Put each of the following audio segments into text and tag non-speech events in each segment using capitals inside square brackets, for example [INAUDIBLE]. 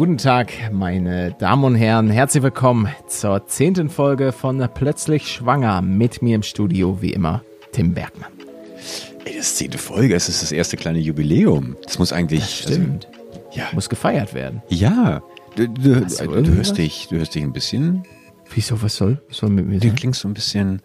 Guten Tag, meine Damen und Herren. Herzlich willkommen zur zehnten Folge von Plötzlich Schwanger. Mit mir im Studio, wie immer, Tim Bergmann. Ey, das ist zehnte Folge, es ist das erste kleine Jubiläum. Das muss eigentlich. Das stimmt. Also, ja. Muss gefeiert werden. Ja. Du, du, du, du hörst dich, du hörst dich ein bisschen. Wieso, was soll, was soll mit mir Du sein? klingst so ein bisschen,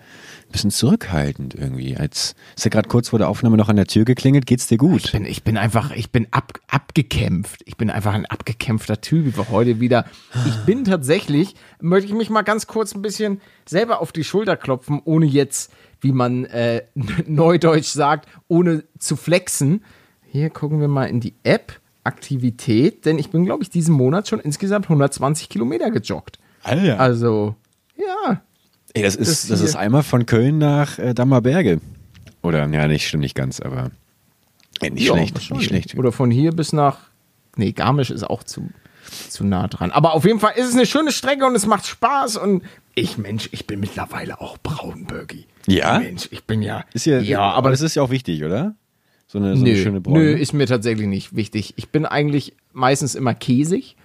bisschen zurückhaltend irgendwie. Als ist ja gerade kurz vor der Aufnahme noch an der Tür geklingelt. Geht's dir gut? Ich bin, ich bin einfach, ich bin ab, abgekämpft. Ich bin einfach ein abgekämpfter Typ. Ich war heute wieder. Ich bin tatsächlich, möchte ich mich mal ganz kurz ein bisschen selber auf die Schulter klopfen, ohne jetzt, wie man äh, [LAUGHS] neudeutsch sagt, ohne zu flexen. Hier gucken wir mal in die App Aktivität, denn ich bin, glaube ich, diesen Monat schon insgesamt 120 Kilometer gejoggt. Alter. Also, ja. Ey, das ist, das das, ist einmal von Köln nach äh, Dammerberge. Oder, ja, nicht, stimmt nicht ganz, aber. Ey, nicht Ja, schlecht, nicht schlecht. Oder von hier bis nach. Nee, Garmisch ist auch zu, zu nah dran. Aber auf jeden Fall ist es eine schöne Strecke und es macht Spaß. Und ich, Mensch, ich bin mittlerweile auch braunbürgi. Ja? Mensch, ich bin ja. Ist ja, ja, aber das ist ja auch wichtig, oder? So eine, so nö, eine schöne Bräune. nö, ist mir tatsächlich nicht wichtig. Ich bin eigentlich meistens immer käsig.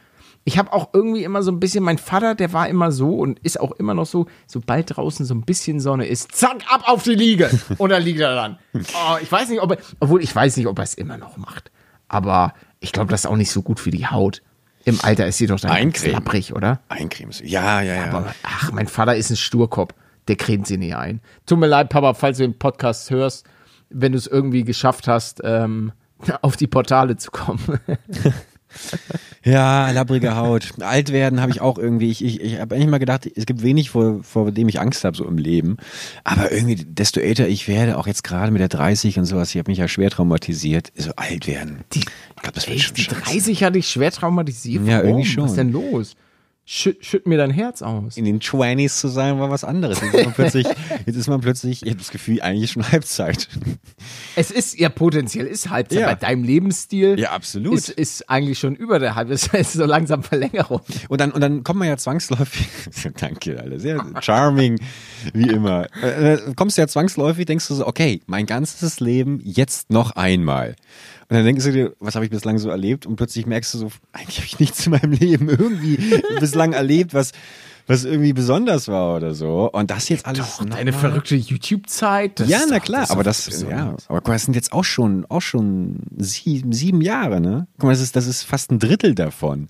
Ich habe auch irgendwie immer so ein bisschen, mein Vater, der war immer so und ist auch immer noch so, sobald draußen so ein bisschen Sonne ist, zack, ab auf die Liege. Und dann liegt er dann. Oh, ich weiß nicht, ob er, obwohl ich weiß nicht, ob er es immer noch macht. Aber ich glaube, das ist auch nicht so gut für die Haut. Im Alter ist sie doch dann Eincremen. lapprig, oder? Eincremen. Ja, ja, ja. Aber, ach, mein Vater ist ein Sturkopf. Der cremt sie nie ein. Tut mir leid, Papa, falls du den Podcast hörst, wenn du es irgendwie geschafft hast, ähm, [LAUGHS] auf die Portale zu kommen. [LAUGHS] Ja, labbrige Haut. Alt werden habe ich auch irgendwie. Ich, ich, ich habe eigentlich mal gedacht, es gibt wenig, vor, vor dem ich Angst habe, so im Leben. Aber irgendwie, desto älter ich werde, auch jetzt gerade mit der 30 und sowas, ich habe mich ja schwer traumatisiert, so alt werden. Die, ich glaube, das wird Echt, schon die scheiße. 30 hatte ich schwer traumatisiert. Ja, irgendwie schon. Was ist denn los? Schütt, schütt mir dein Herz aus. In den 20s zu sein, war was anderes. Jetzt ist man plötzlich, [LAUGHS] jetzt ist man plötzlich, ich habe das Gefühl, eigentlich schon Halbzeit. Es ist ja potenziell ist Halbzeit. Ja. Bei deinem Lebensstil Ja, absolut. Ist, ist eigentlich schon über der Halbzeit. Es [LAUGHS] ist so langsam Verlängerung. Und dann, und dann kommt man ja zwangsläufig, [LAUGHS] danke, alle, sehr charming, wie immer. Äh, äh, kommst du ja zwangsläufig, denkst du so, okay, mein ganzes Leben jetzt noch einmal. Und dann denkst du dir, was habe ich bislang so erlebt? Und plötzlich merkst du so, eigentlich habe ich nichts in meinem Leben irgendwie bislang erlebt, was, was irgendwie besonders war oder so. Und das jetzt alles. Doch, mal- verrückte YouTube-Zeit. das Ja, na klar, ist aber das, ja, aber guck mal, das sind jetzt auch schon, auch schon sieben, sieben Jahre, ne? Guck mal, das ist, das ist fast ein Drittel davon.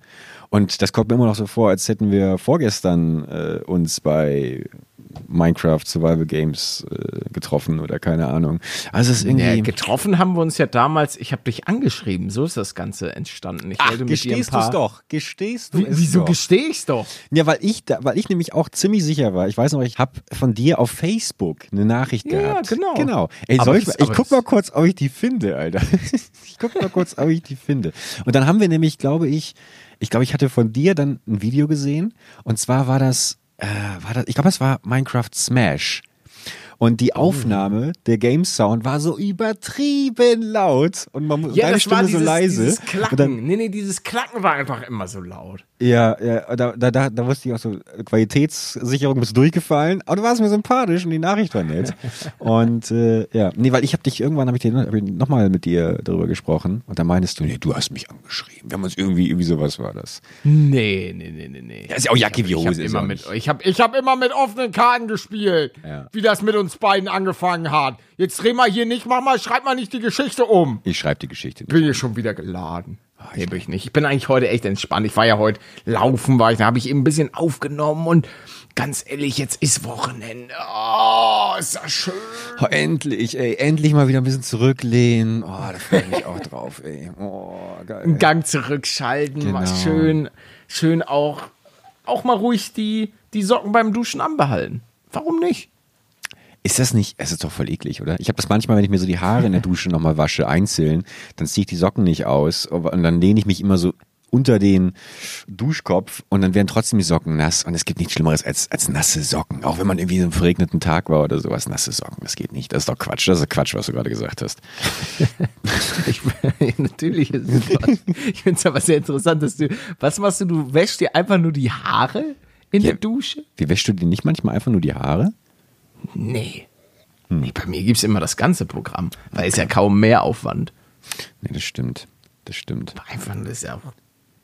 Und das kommt mir immer noch so vor, als hätten wir vorgestern äh, uns bei Minecraft Survival Games äh, getroffen oder keine Ahnung. Also es ist irgendwie. Ja, getroffen haben wir uns ja damals, ich habe dich angeschrieben, so ist das Ganze entstanden. Ich Ach, wollte gestehst paar, du's doch, gestehst du Wie, es wieso doch. gestehe ich's doch? Ja, weil ich, da, weil ich nämlich auch ziemlich sicher war. Ich weiß noch, ich habe von dir auf Facebook eine Nachricht Ja, gehabt. genau. Genau. Ey, Aber soll ich, das- ich guck mal kurz, ob ich die finde, Alter. [LAUGHS] ich guck mal kurz, ob ich die finde. Und dann haben wir nämlich, glaube ich, ich glaube, ich hatte von dir dann ein Video gesehen. Und zwar war das, äh, war das, ich glaube, das war Minecraft Smash. Und Oh. die Aufnahme, der Game Sound war so übertrieben laut und man Ja, deine das Stimme dieses, so leise. dieses Klacken. dann, nee, nee, dieses Klacken war einfach immer so laut. Ja, ja, da, da, da, da wusste ich auch so, Qualitätssicherung bist durchgefallen, aber du warst mir sympathisch und die Nachricht war nett. [LAUGHS] und äh, ja, nee, weil ich habe dich irgendwann, habe ich, hab ich nochmal mit dir darüber gesprochen und da meinst du, nee, du hast mich angeschrieben. Wir haben uns irgendwie, irgendwie sowas war das. Nee, nee, nee, nee, nee. Ja, ist ja auch Jacke wie Ich habe Hose. immer, ich hab, ich hab immer mit offenen Karten gespielt, Ja. wie das mit uns beiden angefangen hat. Jetzt dreh mal hier nicht, mach mal, schreib mal nicht die Geschichte um. Ich schreibe die Geschichte nicht. Bin hier schon wieder geladen. Nee, bin ich nicht. Ich bin eigentlich heute echt entspannt. Ich war ja heute laufen, war ich, da habe ich eben ein bisschen aufgenommen und ganz ehrlich, jetzt ist Wochenende. Oh, ist das schön. Oh, endlich, ey, endlich mal wieder ein bisschen zurücklehnen. Oh, da freue ich mich auch drauf, ey. Oh, geil. Einen Gang zurückschalten, mal Genau. schön, schön auch, auch mal ruhig die, die Socken beim Duschen anbehalten. Warum nicht? Ist das nicht, es ist doch voll eklig, oder? Ich habe das manchmal, wenn ich mir so die Haare in der [LAUGHS] Dusche nochmal wasche, einzeln, dann ziehe ich die Socken nicht aus und dann lehne ich mich immer so unter den Duschkopf und dann werden trotzdem die Socken nass und es gibt nichts Schlimmeres als, als nasse Socken. Auch wenn man irgendwie so einen verregneten Tag war oder sowas, nasse Socken, das geht nicht. Das ist doch Quatsch, das ist Quatsch, was du gerade gesagt hast. [LAUGHS] Ich, natürlich ist es was. Ich finde es aber sehr interessant, dass du, was machst du? Du wäschst dir einfach nur die Haare in Ja. der Dusche? Wie wäschst du dir nicht manchmal einfach nur die Haare? Nee. nee bei mir gibt es immer das ganze Programm, weil es ja kaum mehr Aufwand. Nee, das stimmt. Das stimmt. Einfach, das ist ja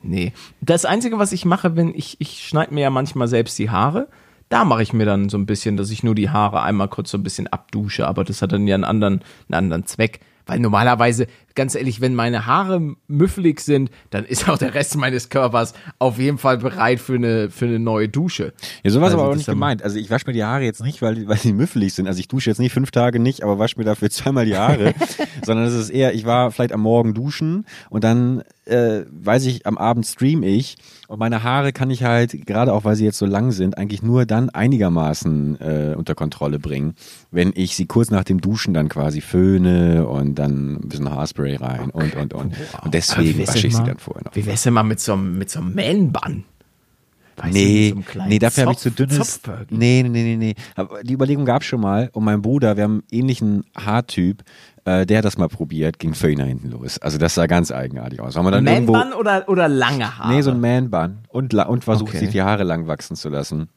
Nee. Das Einzige, was ich mache, wenn ich, ich schneide mir ja manchmal selbst die Haare. Da mache ich mir dann so ein bisschen, dass ich nur die Haare einmal kurz so ein bisschen abdusche, aber das hat dann ja einen anderen, einen anderen Zweck. Weil normalerweise, ganz ehrlich, wenn meine Haare müffelig sind, dann ist auch der Rest meines Körpers auf jeden Fall bereit für eine, für eine neue Dusche. Ja, sowas Also aber auch nicht gemeint. Also ich wasche mir die Haare jetzt nicht, weil, weil die müffelig sind. Also ich dusche jetzt nicht fünf Tage nicht, aber wasche mir dafür zweimal die Haare. [LAUGHS] Sondern es ist eher, ich war vielleicht am Morgen duschen und dann äh, weiß ich, am Abend stream ich und meine Haare kann ich halt, gerade auch weil sie jetzt so lang sind, eigentlich nur dann einigermaßen äh, unter Kontrolle bringen, wenn ich sie kurz nach dem Duschen dann quasi föhne und dann ein bisschen Haarspray rein und und und. Und deswegen wasche ich sie dann vorher noch. Wie wär's denn mal mit so einem, mit so einem Man-Bun? Weißt du, Nee, mit so nee, dafür habe ich zu dünnes. Nee, nee, nee, nee, nee. Aber die Überlegung gab schon mal und mein Bruder, wir haben einen ähnlichen Haartyp, äh, der hat das mal probiert, ging völlig nach hinten los. Also das sah ganz eigenartig aus. Man-Bun oder, oder lange Haare? nee, so ein Man-Bun und, und versucht Okay. sich die Haare lang wachsen zu lassen.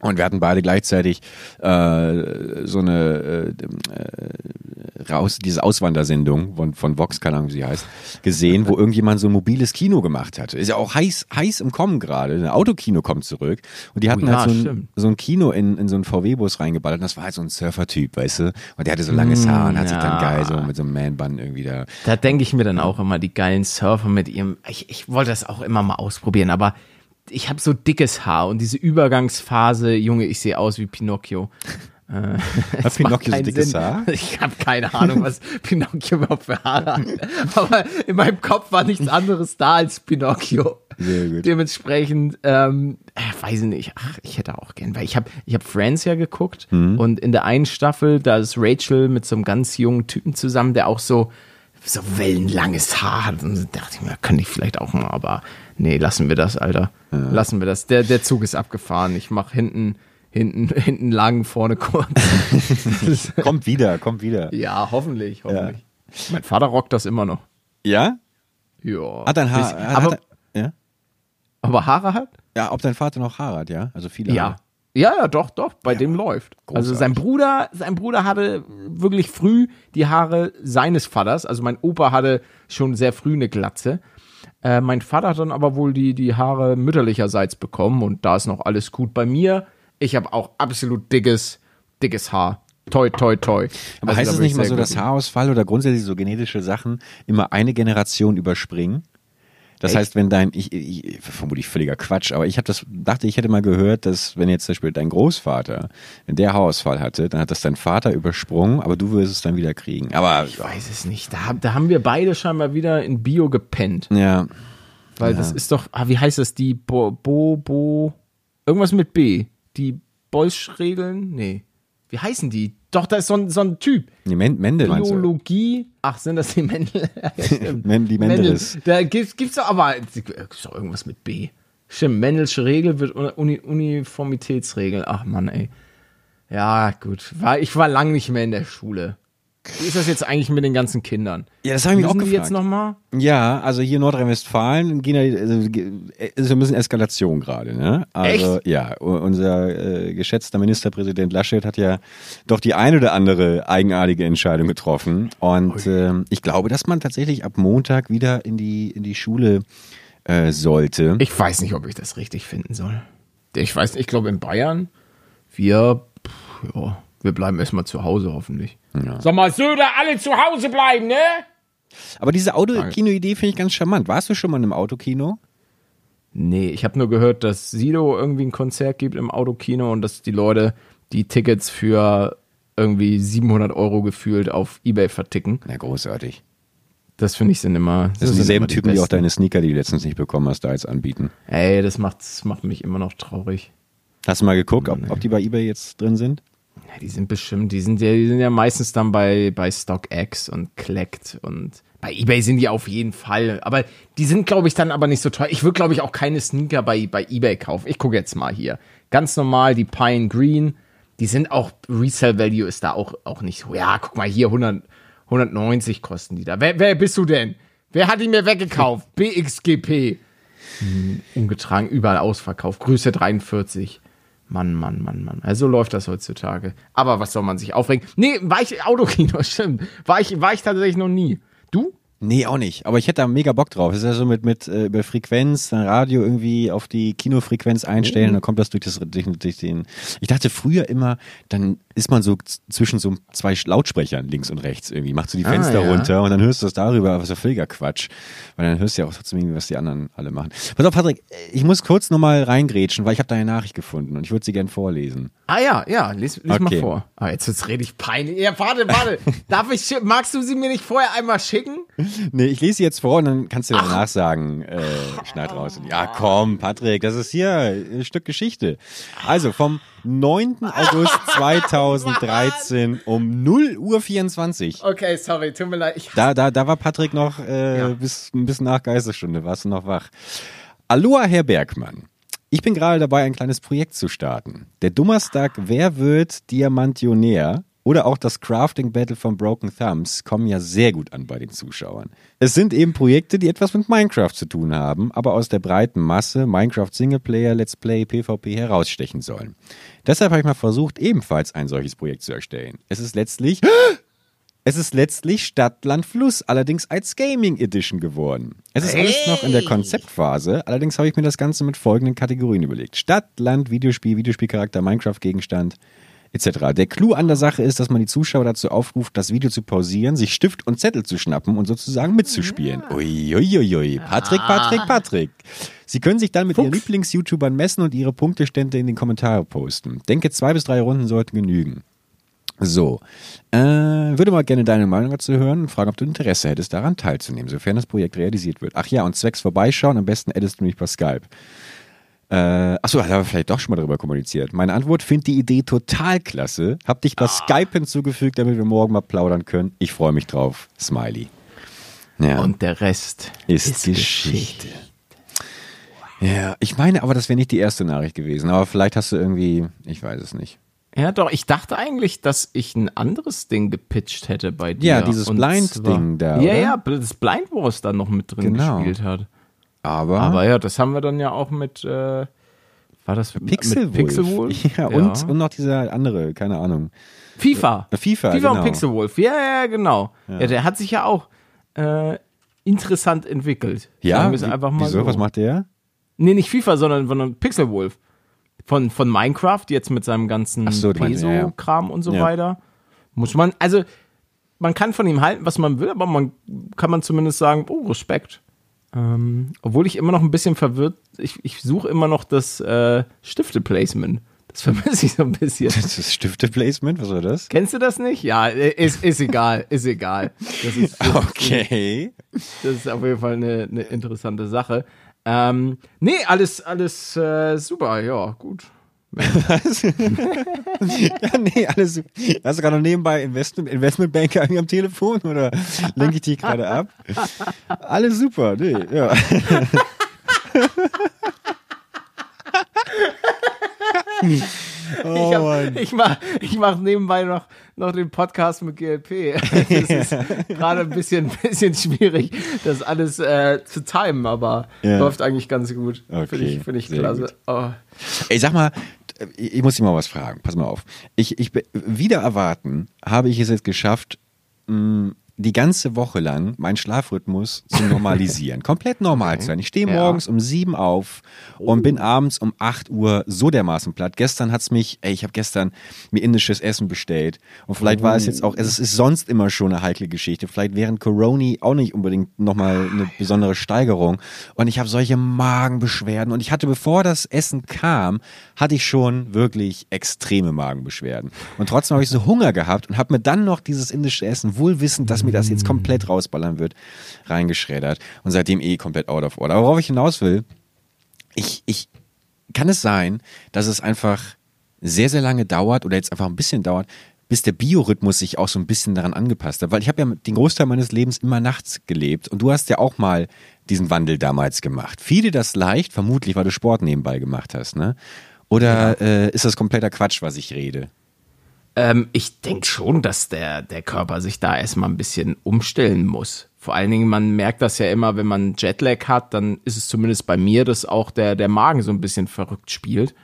Und wir hatten beide gleichzeitig äh, so eine äh, äh, raus, diese Auswandersendung von, von Vox, keine Ahnung, wie sie heißt, gesehen, wo irgendjemand so ein mobiles Kino gemacht hatte. Ist ja auch heiß, heiß im Kommen gerade. Ein Autokino kommt zurück. Und die hatten Oh ja, halt so ein, so ein Kino in, in so einen VW-Bus reingeballert. Und das war halt so ein Surfer-Typ, weißt du? Und der hatte so langes Haar und hat sich dann Mm, ja. geil so mit so einem Man-Bun irgendwie da. Da denke ich mir dann auch immer, die geilen Surfer mit ihrem. Ich, ich wollte das auch immer mal ausprobieren, aber ich habe so dickes Haar und diese Übergangsphase, Junge, ich sehe aus wie Pinocchio. Äh, Hat [LAUGHS] Pinocchio so dickes Sinn. Haar? Ich habe keine Ahnung, was [LAUGHS] Pinocchio überhaupt für Haare hat. Aber in meinem Kopf war nichts anderes da als Pinocchio. Sehr gut. Dementsprechend, ähm, äh, weiß ich nicht, ach, ich hätte auch gern, weil ich habe ich hab Friends ja geguckt Mhm. und in der einen Staffel, da ist Rachel mit so einem ganz jungen Typen zusammen, der auch so, so wellenlanges Haar hat. Und da dachte ich mir, könnte ich vielleicht auch mal, aber nee, lassen wir das, Alter. Lassen wir das. Der, der Zug ist abgefahren. Ich mach hinten, hinten, [LAUGHS] hinten lang, vorne kurz. [LAUGHS] Kommt wieder, kommt wieder. ja, hoffentlich, hoffentlich. Mein Vater rockt das immer noch. Ja? Ja. Hat dein Haar, hat, aber, hat, ja? aber Haare hat? Ja, ob dein Vater noch Haare hat, ja? Also viele Ja. Haare. Ja, ja, doch, doch, bei dem läuft. Also sein Bruder, sein Bruder hatte wirklich früh die Haare seines Vaters. Also mein Opa hatte schon sehr früh eine Glatze. Äh, mein Vater hat dann aber wohl die, die Haare mütterlicherseits bekommen und da ist noch alles gut bei mir. Ich habe auch absolut dickes, dickes Haar. Toi, toi, toi. Aber Also heißt es nicht ich mal so, dass. Haarausfall oder grundsätzlich so genetische Sachen immer eine Generation überspringen? Das Echt? heißt, wenn dein, ich, ich vermutlich völliger Quatsch, aber ich habe das, dachte, ich hätte mal gehört, dass wenn jetzt zum Beispiel dein Großvater, wenn der Haarausfall hatte, dann hat das dein Vater übersprungen, aber du wirst es dann wieder kriegen. Aber Ich weiß es nicht. Da, da haben wir beide scheinbar wieder in Bio gepennt. ja, Weil das ist doch, ah, wie heißt das? Die Bo, Bo, Bo, irgendwas mit B. Die Bolsch-Regeln? Nee. Wie heißen die? Doch, da ist so ein, so ein Typ. die Men Mendel? Biologie. Ach, sind das die Mendel? [LAUGHS] [LAUGHS] Die Mendeles. Da gibt's, gibt's doch aber, gibt's doch irgendwas mit B. Stimmt, Mendelsche Regel wird Uni, Uniformitätsregel. Ach Mann, ey. Ja, gut. War, ich war lang nicht mehr in der Schule. Wie ist das jetzt eigentlich mit den ganzen Kindern? Ja, das habe ich mich auch gefragt. jetzt nochmal? Ja, also hier in Nordrhein-Westfalen gehen also, ist ein bisschen Eskalation gerade. Ne? Also Echt? ja, unser äh, geschätzter Ministerpräsident Laschet hat ja doch die eine oder andere eigenartige Entscheidung getroffen. Und ähm, ich glaube, dass man tatsächlich ab Montag wieder in die in die Schule äh, sollte. Ich weiß nicht, ob ich das richtig finden soll. Ich weiß nicht, ich glaube in Bayern, wir, pff, ja, wir bleiben erstmal zu Hause hoffentlich. Sag mal, Söder, alle zu Hause bleiben, ne? Aber diese Autokino-Idee finde ich ganz charmant. Warst du schon mal in einem Autokino? Nee, ich habe nur gehört, dass Sido irgendwie ein Konzert gibt im Autokino und dass die Leute die Tickets für irgendwie 700 Euro gefühlt auf Ebay verticken. Na, großartig. Das finde ich sind immer. Das sind sind dieselben die Typen, die auch deine Sneaker, die du letztens nicht bekommen hast, da jetzt anbieten. Ey, das macht, das macht mich immer noch traurig. Hast du mal geguckt, ob, ob die bei eBay jetzt drin sind? Ja, die sind bestimmt, die sind ja, die sind ja meistens dann bei, bei StockX und Collect und bei eBay sind die auf jeden Fall. Aber die sind, glaube ich, dann aber nicht so teuer. Ich würde, glaube ich, auch keine Sneaker bei, bei eBay kaufen. Ich gucke jetzt mal hier. Ganz normal, die Pine Green, die sind auch, Resale Value ist da auch, auch nicht so. Ja, guck mal hier, 100, 190 kosten die da. Wer, wer bist du denn? Wer hat die mir weggekauft? [LAUGHS] BXGP. Hm, umgetragen, überall ausverkauft. Größe 43. Mann, Mann, Mann, Mann. Also so läuft das heutzutage. Aber was soll man sich aufregen? Nee, war ich Autokino, [LAUGHS] stimmt. War ich, war ich tatsächlich noch nie. Du? Nee, auch nicht. Aber ich hätte da mega Bock drauf. Das ist ja so mit, mit äh, über Frequenz, dann Radio irgendwie auf die Kinofrequenz einstellen, Mhm. dann kommt das durch, das durch, durch den. Ich dachte früher immer, dann ist man so zwischen so zwei Lautsprechern links und rechts irgendwie, macht so die Ah, Fenster ja. runter und dann hörst du das darüber, aber so völliger Quatsch. Weil dann hörst du ja auch trotzdem irgendwie, was die anderen alle machen. Pass auf, Patrick, ich muss kurz nochmal reingrätschen, weil ich habe deine Nachricht gefunden und ich würde sie gern vorlesen. Ah ja, ja, lies, lies mal Okay. vor. Ah, jetzt wird's richtig peinlich. Ja, warte, warte. [LAUGHS] Darf ich, magst du sie mir nicht vorher einmal schicken? [LAUGHS] Nee, ich lese sie jetzt vor und dann kannst du danach sagen, äh, schneid raus. Ja, komm, Patrick, das ist hier ein Stück Geschichte. Also vom 9. [LAUGHS] August 2013 um 0 Uhr 24. Okay, sorry, tut mir leid. Ich, Da, da, da war Patrick noch äh, Ja. bis ein bisschen nach Geisterstunde, warst du noch wach. Aloha, Herr Bergmann. Ich bin gerade dabei, ein kleines Projekt zu starten. Der Dummerstag Wer wird Diamantionär oder auch das Crafting Battle von Broken Thumbs kommen ja sehr gut an bei den Zuschauern. Es sind eben Projekte, die etwas mit Minecraft zu tun haben, aber aus der breiten Masse Minecraft Singleplayer, Let's Play, PvP herausstechen sollen. Deshalb habe ich mal versucht, ebenfalls ein solches Projekt zu erstellen. Es ist letztlich [GASPS] es ist letztlich Stadt, Land, Fluss, allerdings als Gaming Edition geworden. Es ist alles noch in der Konzeptphase, allerdings habe ich mir das Ganze mit folgenden Kategorien überlegt. Stadt, Land, Videospiel, Videospielcharakter, Minecraft-Gegenstand, etc. Der Clou an der Sache ist, dass man die Zuschauer dazu aufruft, das Video zu pausieren, sich Stift und Zettel zu schnappen und sozusagen mitzuspielen. Uiuiui. Patrick, Patrick, Patrick. Sie können sich dann mit ihren Lieblings-YouTubern messen und ihre Punktestände in den Kommentare posten. Denke, zwei bis drei Runden sollten genügen. So, äh, würde mal gerne deine Meinung dazu hören und fragen, ob du Interesse hättest, daran teilzunehmen, sofern das Projekt realisiert wird. Ach ja, und zwecks vorbeischauen, am besten addest du mich per Skype. Äh, achso, da haben wir vielleicht doch schon mal drüber kommuniziert. Meine Antwort, find die Idee total klasse. Hab dich per Skype hinzugefügt, damit wir morgen mal plaudern können. Ich freue mich drauf. Smiley. Ja, und der Rest ist, Geschichte. Ja, ich meine aber, das wäre nicht die erste Nachricht gewesen. Aber vielleicht hast du irgendwie, ich weiß es nicht. Ja, doch, ich dachte eigentlich, dass ich ein anderes Ding gepitcht hätte bei dir. Ja, dieses Blind-Ding da, Ja, oder? ja, das Blind Wars dann noch mit drin Genau. gespielt hat. Aber, Aber ja, das haben wir dann ja auch mit, äh, war das Pixelwolf. Pixelwolf? [LAUGHS] Ja, und, und noch dieser andere, keine Ahnung. FIFA. Äh, FIFA, FIFA genau. und Pixelwolf. Ja, ja, genau. Ja. der hat sich ja auch äh, interessant entwickelt. Ja, wie- einfach mal wieso? so. Was macht der? Nee, nicht FIFA, sondern, sondern Pixelwolf. Von, von Minecraft, jetzt mit seinem ganzen so, meinst, ja, ja. Peso-Kram und so Ja. weiter. Muss man, also, man kann von ihm halten, was man will, aber man kann man zumindest sagen, oh, Respekt. Ähm, obwohl ich immer noch ein bisschen verwirrt, ich, ich suche immer noch das äh, Stifte-Placement. Das [LAUGHS] vermisse ich so ein bisschen. Das ist Stifte-Placement, was war das? Kennst du das nicht? Ja, äh, ist, ist egal, ist egal. Das ist, [LAUGHS] Okay. das ist auf jeden Fall eine, eine interessante Sache. Ähm, nee, alles, alles äh, super, ja, gut. Was? [LAUGHS] ja, nee, alles. Hast du gerade noch nebenbei Investment, Investmentbanker am Telefon oder lenke ich dich gerade ab? Alles super, nee, ja. Oh, ich, hab, Mann. ich mach, ich mach nebenbei noch, noch den Podcast mit GLP. [LAUGHS] Das ist gerade ein bisschen, bisschen schwierig, das alles äh, zu timen, aber Ja. läuft eigentlich ganz gut. Okay, Finde ich, find ich klasse. Oh. Ey, sag mal, ich ich muss dich mal was fragen. Pass mal auf. Ich, ich wieder erwarten, habe ich es jetzt geschafft, mh, die ganze Woche lang meinen Schlafrhythmus zu normalisieren. [LAUGHS] Komplett normal zu sein. Ich stehe Ja. morgens um sieben auf und bin abends um 8 Uhr so dermaßen platt. Gestern hat's mich, ey, ich habe gestern mir indisches Essen bestellt. Und vielleicht war es jetzt auch, es ist sonst immer schon eine heikle Geschichte. Vielleicht während Corona auch nicht unbedingt nochmal eine besondere Steigerung. Und ich habe solche Magenbeschwerden. Und ich hatte, bevor das Essen kam, hatte ich schon wirklich extreme Magenbeschwerden. Und trotzdem habe ich so Hunger gehabt und habe mir dann noch dieses indische Essen, wohl wissend, dass mir das jetzt komplett rausballern wird, reingeschreddert. Und seitdem eh komplett out of order. Aber worauf ich hinaus will, ich, ich, kann es sein, dass es einfach sehr, sehr lange dauert oder jetzt einfach ein bisschen dauert, bis der Biorhythmus sich auch so ein bisschen daran angepasst hat. Weil ich habe ja den Großteil meines Lebens immer nachts gelebt und du hast ja auch mal diesen Wandel damals gemacht. Dir das leicht? Vermutlich, weil du Sport nebenbei gemacht hast, ne? Oder äh, ist das kompletter Quatsch, was ich rede? Ähm, ich denke schon, dass der, der Körper sich da erstmal ein bisschen umstellen muss. Vor allen Dingen, man merkt das ja immer, wenn man Jetlag hat, dann ist es zumindest bei mir, dass auch der, der Magen so ein bisschen verrückt spielt.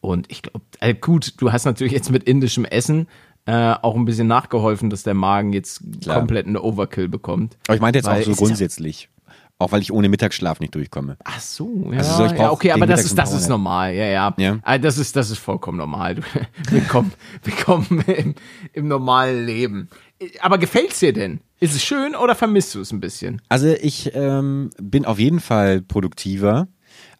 Und ich glaube, äh, gut, du hast natürlich jetzt mit indischem Essen äh, auch ein bisschen nachgeholfen, dass der Magen jetzt Klar. komplett einen Overkill bekommt. Aber ich meinte jetzt auch so grundsätzlich. Auch weil ich ohne Mittagsschlaf nicht durchkomme. Ach so, ja, Also so, ja okay, aber das Mittags ist, das ist normal, ja, ja. Ja. Ah, Das ist, das ist vollkommen normal. Du- [LAUGHS] Willkommen, willkommen im, im normalen Leben. Aber gefällt's dir denn? Ist es schön oder vermisst du es ein bisschen? Also ich ähm, bin auf jeden Fall produktiver,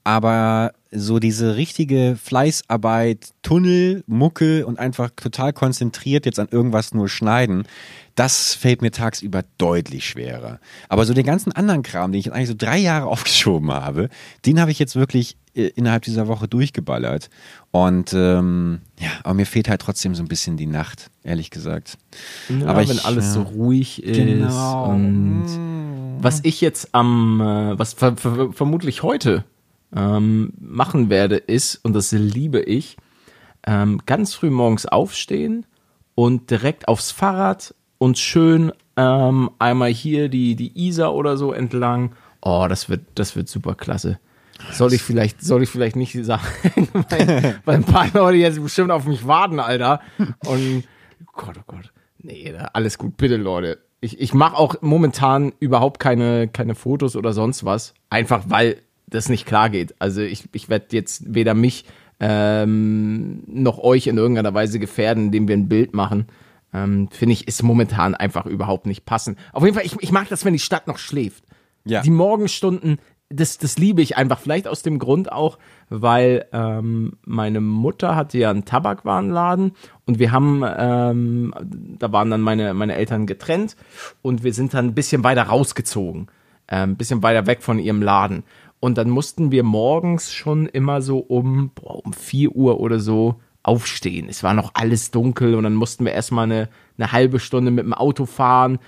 aber so diese richtige Fleißarbeit, Tunnel, Mucke und einfach total konzentriert jetzt an irgendwas nur schneiden, das fällt mir tagsüber deutlich schwerer. Aber so den ganzen anderen Kram, den ich jetzt eigentlich so drei Jahre [LAUGHS] aufgeschoben habe, den habe ich jetzt wirklich äh, innerhalb dieser Woche durchgeballert. Und ähm, ja, aber mir fehlt halt trotzdem so ein bisschen die Nacht, ehrlich gesagt. Ja, aber wenn ich, alles ja. so ruhig ist Genau. und was ich jetzt am, äh, was ver ver vermutlich heute ähm, machen werde, ist, und das liebe ich, ähm, ganz früh morgens aufstehen und direkt aufs Fahrrad und schön ähm, einmal hier die, die Isar oder so entlang. Oh, das wird, das wird super klasse. Soll ich vielleicht, soll ich vielleicht nicht sagen, [LAUGHS] weil, weil ein paar Leute jetzt bestimmt auf mich warten, Alter. Und Gott, oh Gott. Nee, alles gut, bitte, Leute. Ich, ich mache auch momentan überhaupt keine, keine Fotos oder sonst was. Einfach weil das nicht klar geht. Also ich, ich werde jetzt weder mich ähm, noch euch in irgendeiner Weise gefährden, indem wir ein Bild machen. Ähm, Finde ich, ist momentan einfach überhaupt nicht passend. Auf jeden Fall, ich, ich mag das, wenn die Stadt noch schläft. Ja. Die Morgenstunden, das, das liebe ich einfach. Vielleicht aus dem Grund auch, weil ähm, meine Mutter hatte ja einen Tabakwarenladen und wir haben, ähm, da waren dann meine, meine Eltern getrennt und wir sind dann ein bisschen weiter rausgezogen. äh, Ein bisschen weiter weg von ihrem Laden. Und dann mussten wir morgens schon immer so um, boah, um 4 Uhr oder so aufstehen. Es war noch alles dunkel und dann mussten wir erstmal eine, eine halbe Stunde mit dem Auto fahren.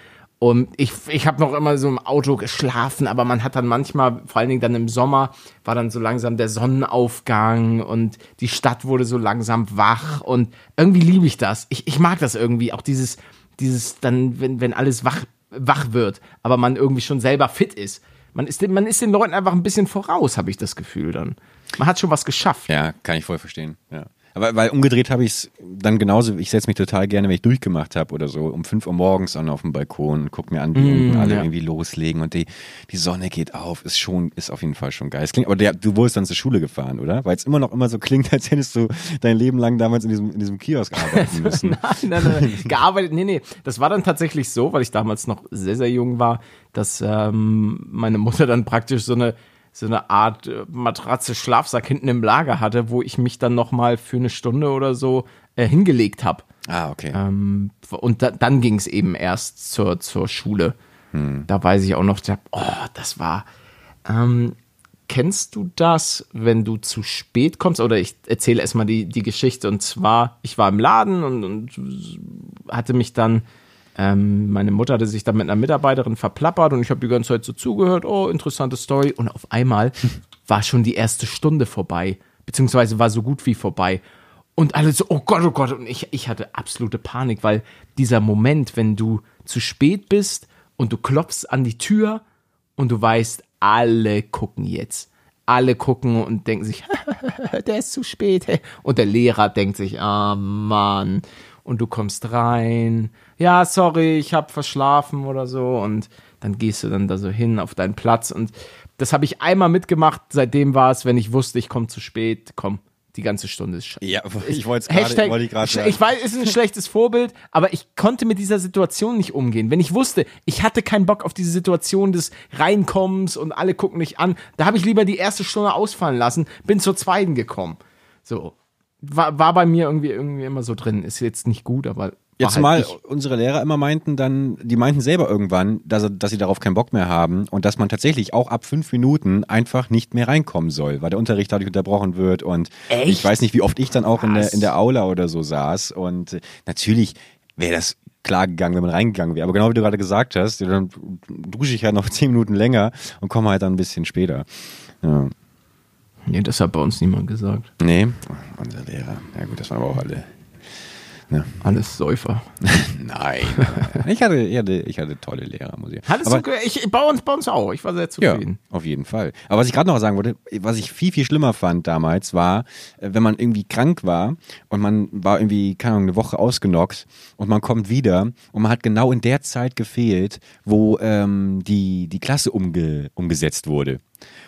Und ich, ich habe noch immer so im Auto geschlafen, aber man hat dann manchmal, vor allen Dingen dann im Sommer, war dann so langsam der Sonnenaufgang und die Stadt wurde so langsam wach und irgendwie liebe ich das. Ich, ich mag das irgendwie, auch dieses, dieses dann, wenn, wenn alles wach, wach wird, aber man irgendwie schon selber fit ist. Man ist, man ist den Leuten einfach ein bisschen voraus, habe ich das Gefühl dann. Man hat schon was geschafft. Ja, kann ich voll verstehen. Ja. Aber weil umgedreht habe ich es dann genauso, ich setze mich total gerne, wenn ich durchgemacht habe oder so, um 5 Uhr morgens an auf dem Balkon und guck mir an, wie unten alle ja. irgendwie loslegen und die, die Sonne geht auf, ist schon, ist auf jeden Fall schon geil. Es klingt, aber der, du wurdest dann zur Schule gefahren, oder? Weil es immer noch immer so klingt, als hättest du dein Leben lang damals in diesem, in diesem Kiosk arbeiten [LAUGHS] müssen. Nein, nein, nein, [LAUGHS] gearbeitet. Nee, nee. Das war dann tatsächlich so, weil ich damals noch sehr, sehr jung war, dass ähm, meine Mutter dann praktisch so eine so eine Art äh, Matratze, Schlafsack hinten im Lager hatte, wo ich mich dann noch mal für eine Stunde oder so äh, hingelegt habe. Ah, okay. Ähm, und da, dann ging es eben erst zur, zur Schule. Da weiß ich auch noch, oh, das war. Ähm, kennst du das, wenn du zu spät kommst? Oder ich erzähle erstmal die, die Geschichte. Und zwar, ich war im Laden und, und hatte mich dann. Ähm, meine Mutter hatte sich dann mit einer Mitarbeiterin verplappert und ich habe die ganze Zeit so zugehört. Oh, interessante Story. Und auf einmal [LAUGHS] war schon die erste Stunde vorbei, beziehungsweise war so gut wie vorbei. Und alle so, oh Gott, oh Gott. Und ich, ich hatte absolute Panik, weil dieser Moment, wenn du zu spät bist und du klopfst an die Tür und du weißt, alle gucken jetzt. Alle gucken und denken sich, [LAUGHS] der ist zu spät. Und der Lehrer denkt sich, ah Mann. Und du kommst rein. Ja, sorry, ich habe verschlafen oder so. Und dann gehst du dann da so hin auf deinen Platz. Und das habe ich einmal mitgemacht. Seitdem war es, wenn ich wusste, ich komme zu spät, komm, die ganze Stunde ist sch- ja, [LAUGHS] ich wollte es gerade, wollte ich gerade sagen. ich weiß, ist ein schlechtes Vorbild, aber ich konnte mit dieser Situation nicht umgehen. Wenn ich wusste, ich hatte keinen Bock auf diese Situation des Reinkommens und alle gucken mich an, da habe ich lieber die erste Stunde ausfallen lassen, bin zur zweiten gekommen. So. War, war bei mir irgendwie, irgendwie immer so drin. Ist jetzt nicht gut, aber. Jetzt halt mal ich. unsere Lehrer immer meinten dann, die meinten selber irgendwann, dass, sie- dass sie darauf keinen Bock mehr haben und dass man tatsächlich auch ab fünf Minuten einfach nicht mehr reinkommen soll, weil der Unterricht dadurch unterbrochen wird und Echt? ich weiß nicht, wie oft ich dann auch in der, in der Aula oder so saß und äh, natürlich wäre das klar gegangen, wenn man reingegangen wäre. Aber genau wie du gerade gesagt hast, dann dusche ich halt noch [LAUGHS] zehn Minuten länger und komme halt dann ein bisschen später. Ja. Nee, das hat bei uns niemand gesagt. Nee, unser Lehrer. Ja gut, das waren aber auch alle Ne? Alles Säufer. [LAUGHS] Nein. [LAUGHS] ich, hatte, ich, hatte, ich hatte tolle Lehrer, muss ich Hattest Aber, du, ich, bei, uns, bei uns auch. Ich war sehr Ja, zufrieden. auf jeden Fall. Aber was ich gerade noch sagen wollte, was ich viel, viel schlimmer fand damals, war, äh, wenn man irgendwie krank war und man war irgendwie, keine Ahnung, eine Woche ausgenockt und man kommt wieder und man hat genau in der Zeit gefehlt, wo ähm, die, die Klasse umge, umgesetzt wurde.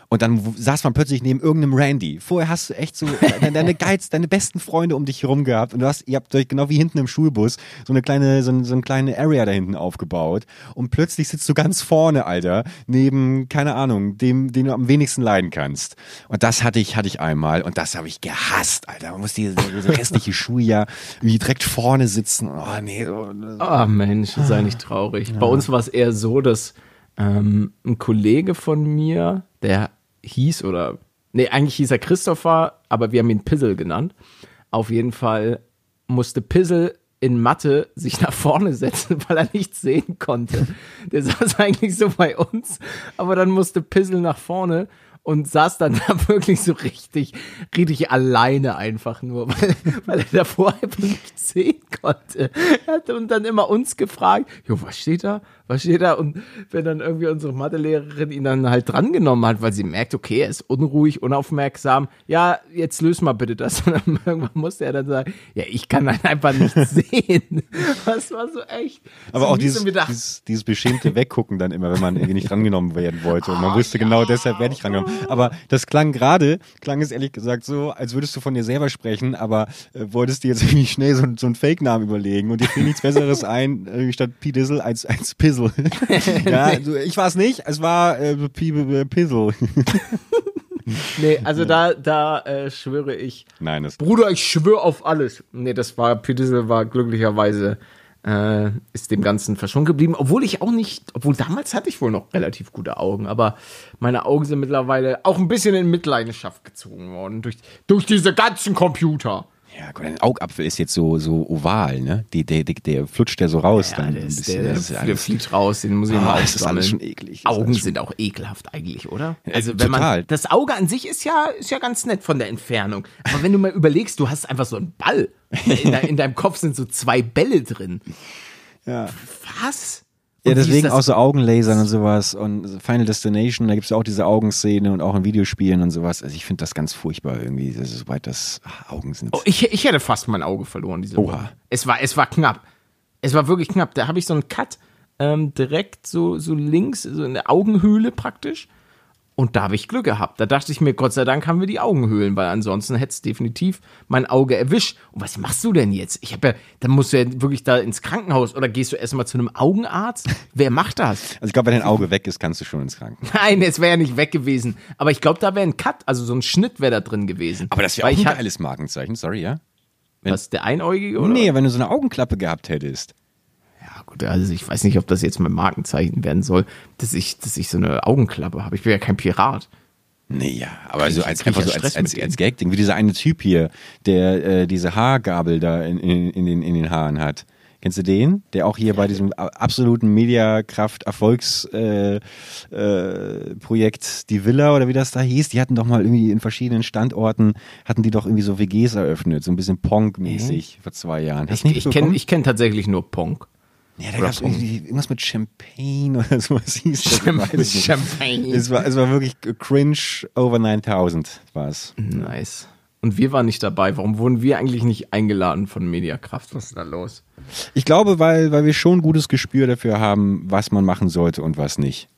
Und dann saß man plötzlich neben irgendeinem Randy. Vorher hast du echt so deine, Guides, deine besten Freunde um dich herum gehabt und du hast, ihr habt euch genau wie hinten im Schulbus so eine kleine, so, ein- so eine kleine Area da hinten aufgebaut und plötzlich sitzt du ganz vorne, Alter, neben, keine Ahnung, dem, den du am wenigsten leiden kannst. Und das hatte ich, hatte ich einmal und das habe ich gehasst, Alter. Man muss das restliche Schuljahr wie direkt vorne sitzen. Oh nee, oh, Ah, Mensch, sei nicht traurig. Bei uns war es eher so, dass ähm, ein Kollege von mir, der hieß oder, nee, eigentlich hieß er Christopher, aber wir haben ihn Pizzle genannt. Auf jeden Fall musste Pizzle in Mathe sich nach vorne setzen, [LAUGHS] weil er nichts sehen konnte. Der saß eigentlich so bei uns, aber dann musste Pizzle nach vorne und saß dann [LAUGHS] da wirklich so richtig, richtig alleine einfach nur, [LAUGHS] weil, weil er davor einfach nichts sehen konnte. Er hat dann immer uns gefragt, jo, was steht da? Was steht da? Und wenn dann irgendwie unsere Mathelehrerin ihn dann halt drangenommen hat, weil sie merkt, okay, er ist unruhig, unaufmerksam, ja, jetzt löse mal bitte das. [LAUGHS] Und dann irgendwann musste er dann sagen, ja, ich kann halt einfach nichts [LAUGHS] sehen. Das war so echt. Aber so auch dieses, dieses, dieses beschämte [LAUGHS] Weggucken dann immer, wenn man irgendwie nicht rangenommen werden wollte. Und man wusste genau, deshalb werde ich rangenommen. Aber das klang gerade, klang es ehrlich gesagt so, als würdest du von dir selber sprechen, aber äh, wolltest dir jetzt irgendwie schnell so, so einen Fake-Namen überlegen und dir fiel nichts Besseres ein, äh, statt P. Dizzle als, als Pizzle. [LAUGHS] ja, also ich war es nicht, es war äh, Pizzle. [LAUGHS] Nee, also da, da äh, schwöre ich. Nein, das Bruder, ich schwöre auf alles. Nee, das war, Pütissel war glücklicherweise, äh, ist dem Ganzen verschont geblieben. Obwohl ich auch nicht, obwohl damals hatte ich wohl noch relativ gute Augen, aber meine Augen sind mittlerweile auch ein bisschen in Mitleidenschaft gezogen worden durch, durch diese ganzen Computer. Ja, gut, ein Augapfel ist jetzt so, so oval, ne? Die, der, der, der flutscht ja so raus. Ja, dann der, ist, der, Das der, alles- fliegt raus, den muss ich Ah, mal das ist alles schon eklig. Augen schon- sind auch ekelhaft eigentlich, oder? Also wenn total. man das Auge an sich ist ja ist ja ganz nett von der Entfernung, aber wenn du mal überlegst, du hast einfach so einen Ball [LAUGHS] in, de, in deinem Kopf sind so zwei Bälle drin. Ja. Was? Ja, Und deswegen auch so Augenlasern und sowas und Final Destination, da gibt's ja auch diese Augenszene und auch in Videospielen und sowas. Also ich finde das ganz furchtbar irgendwie, ist, sobald das ach, Augen sind. Oh, ich, ich hätte fast mein Auge verloren diese Oha. Es war, es war knapp. Es war wirklich knapp. Da habe ich so einen Cut ähm, direkt so, so links, so in der Augenhöhle praktisch. Und da habe ich Glück gehabt. Da dachte ich mir, Gott sei Dank haben wir die Augenhöhlen, weil ansonsten hätte es definitiv mein Auge erwischt. Und was machst du denn jetzt? Ich habe ja, dann musst du ja wirklich da ins Krankenhaus oder gehst du erstmal zu einem Augenarzt? Wer macht das? Also ich glaube, wenn dein Auge weg ist, kannst du schon ins Krankenhaus. Nein, es wäre ja nicht weg gewesen. Aber ich glaube, da wäre ein Cut, also so ein Schnitt wäre da drin gewesen. Aber das wäre auch ein geiles Markenzeichen, sorry, ja? Was, der Einäugige oder? Nee, wenn du so eine Augenklappe gehabt hättest. Ja, gut, also ich weiß nicht, ob das jetzt mein Markenzeichen werden soll, dass ich, dass ich so eine Augenklappe habe. Ich bin ja kein Pirat. Nee, ja, aber so als einfach so als, als, als Gag-Ding, wie dieser eine Typ hier, der äh, diese Haargabel da in, in, in, den, in den Haaren hat. Kennst du den? Der auch hier bei diesem absoluten Mediakraft-Erfolgsprojekt äh, Projekt Die Villa oder wie das da hieß, die hatten doch mal irgendwie in verschiedenen Standorten, hatten die doch irgendwie so WGs eröffnet, so ein bisschen Pong-mäßig vor zwei Jahren. Hast Ich, ich kenne kenn tatsächlich nur Ponk. Ja, da gab es irgendwas mit Champagne [LAUGHS] oder sowas hieß das. Champagne. Es war, es war wirklich cringe over 9000 war es. Nice. Und wir waren nicht dabei. Warum wurden wir eigentlich nicht eingeladen von Mediakraft? Was ist da los? Ich glaube, weil, weil wir schon ein gutes Gespür dafür haben, was man machen sollte und was nicht.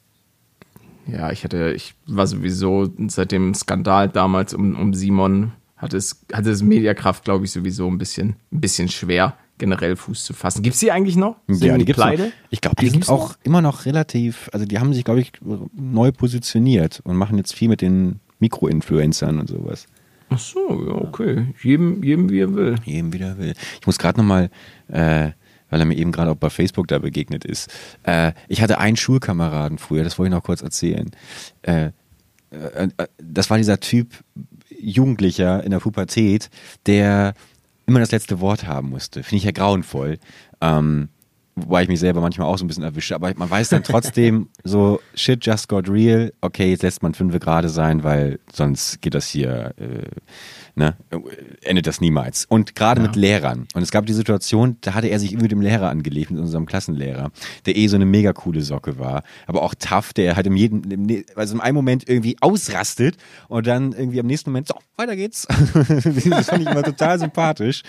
Ja, ich hatte, ich war sowieso seit dem Skandal damals um, um Simon, hatte es, hatte es Mediakraft, glaube ich, sowieso ein bisschen, ein bisschen schwer, generell Fuß zu fassen. Gibt's die eigentlich noch? Sind ja, die gibt's pleite? noch. Ich glaube, Ah, die sind auch noch? immer noch relativ, also die haben sich, glaube ich, neu positioniert und machen jetzt viel mit den Mikroinfluencern und sowas. Ach so, ja, okay. Jedem, jedem wie er will. Jedem wieder will. Ich muss gerade nochmal, äh, weil er mir eben gerade auch bei Facebook da begegnet ist. Äh, ich hatte einen Schulkameraden früher, das wollte ich noch kurz erzählen. Äh, äh, äh, das war dieser Typ Jugendlicher in der Pubertät, der immer das letzte Wort haben musste. Finde ich ja grauenvoll. Ähm, wobei ich mich selber manchmal auch so ein bisschen erwische, aber man weiß dann trotzdem [LAUGHS] so, shit just got real, okay, jetzt lässt man fünf gerade sein, weil sonst geht das hier, äh, ne, endet das niemals. Und gerade ja. mit Lehrern. Und es gab die Situation, da hatte er sich irgendwie mit dem Lehrer angelegt, mit unserem Klassenlehrer, der eh so eine mega coole Socke war, aber auch tough, der halt im jeden, im, ne, also in einem Moment irgendwie ausrastet und dann irgendwie am nächsten Moment, so, weiter geht's. [LAUGHS] das fand ich immer total sympathisch.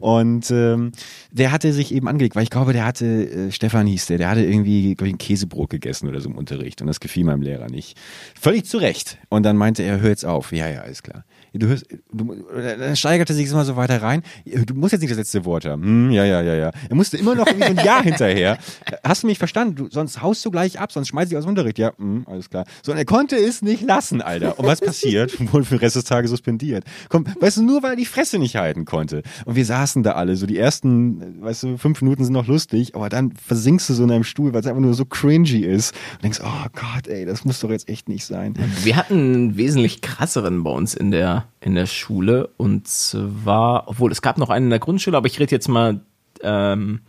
Und ähm, der hatte sich eben angelegt, weil ich glaube, der hatte, äh, Stefan hieß der, der hatte irgendwie, glaube ich, ein Käsebrot gegessen oder so im Unterricht und das gefiel meinem Lehrer nicht. Völlig zu Recht. Und dann meinte er, hör jetzt auf. Ja, ja, alles klar du hörst, du, dann steigerte sich immer so weiter rein. Du musst jetzt nicht das letzte Wort haben. Hm, ja, ja, ja, ja. Er musste immer noch irgendwie so ein Ja [LAUGHS] hinterher. Hast du mich verstanden? Du, sonst haust du gleich ab, sonst schmeiß ich aus dem Unterricht. Ja, hm, alles klar. So, und er konnte es nicht lassen, Alter. Und was passiert? [LAUGHS] Wurde für den Rest des Tages suspendiert. Komm, weißt du, nur weil er die Fresse nicht halten konnte. Und wir saßen da alle, so die ersten, weißt du, fünf Minuten sind noch lustig, aber dann versinkst du so in einem Stuhl, weil es einfach nur so cringy ist. Und denkst, oh Gott, ey, das muss doch jetzt echt nicht sein. Wir hatten einen wesentlich krasseren bei uns in der in der Schule. Und zwar, obwohl es gab noch einen in der Grundschule, aber ich rede jetzt mal ähm,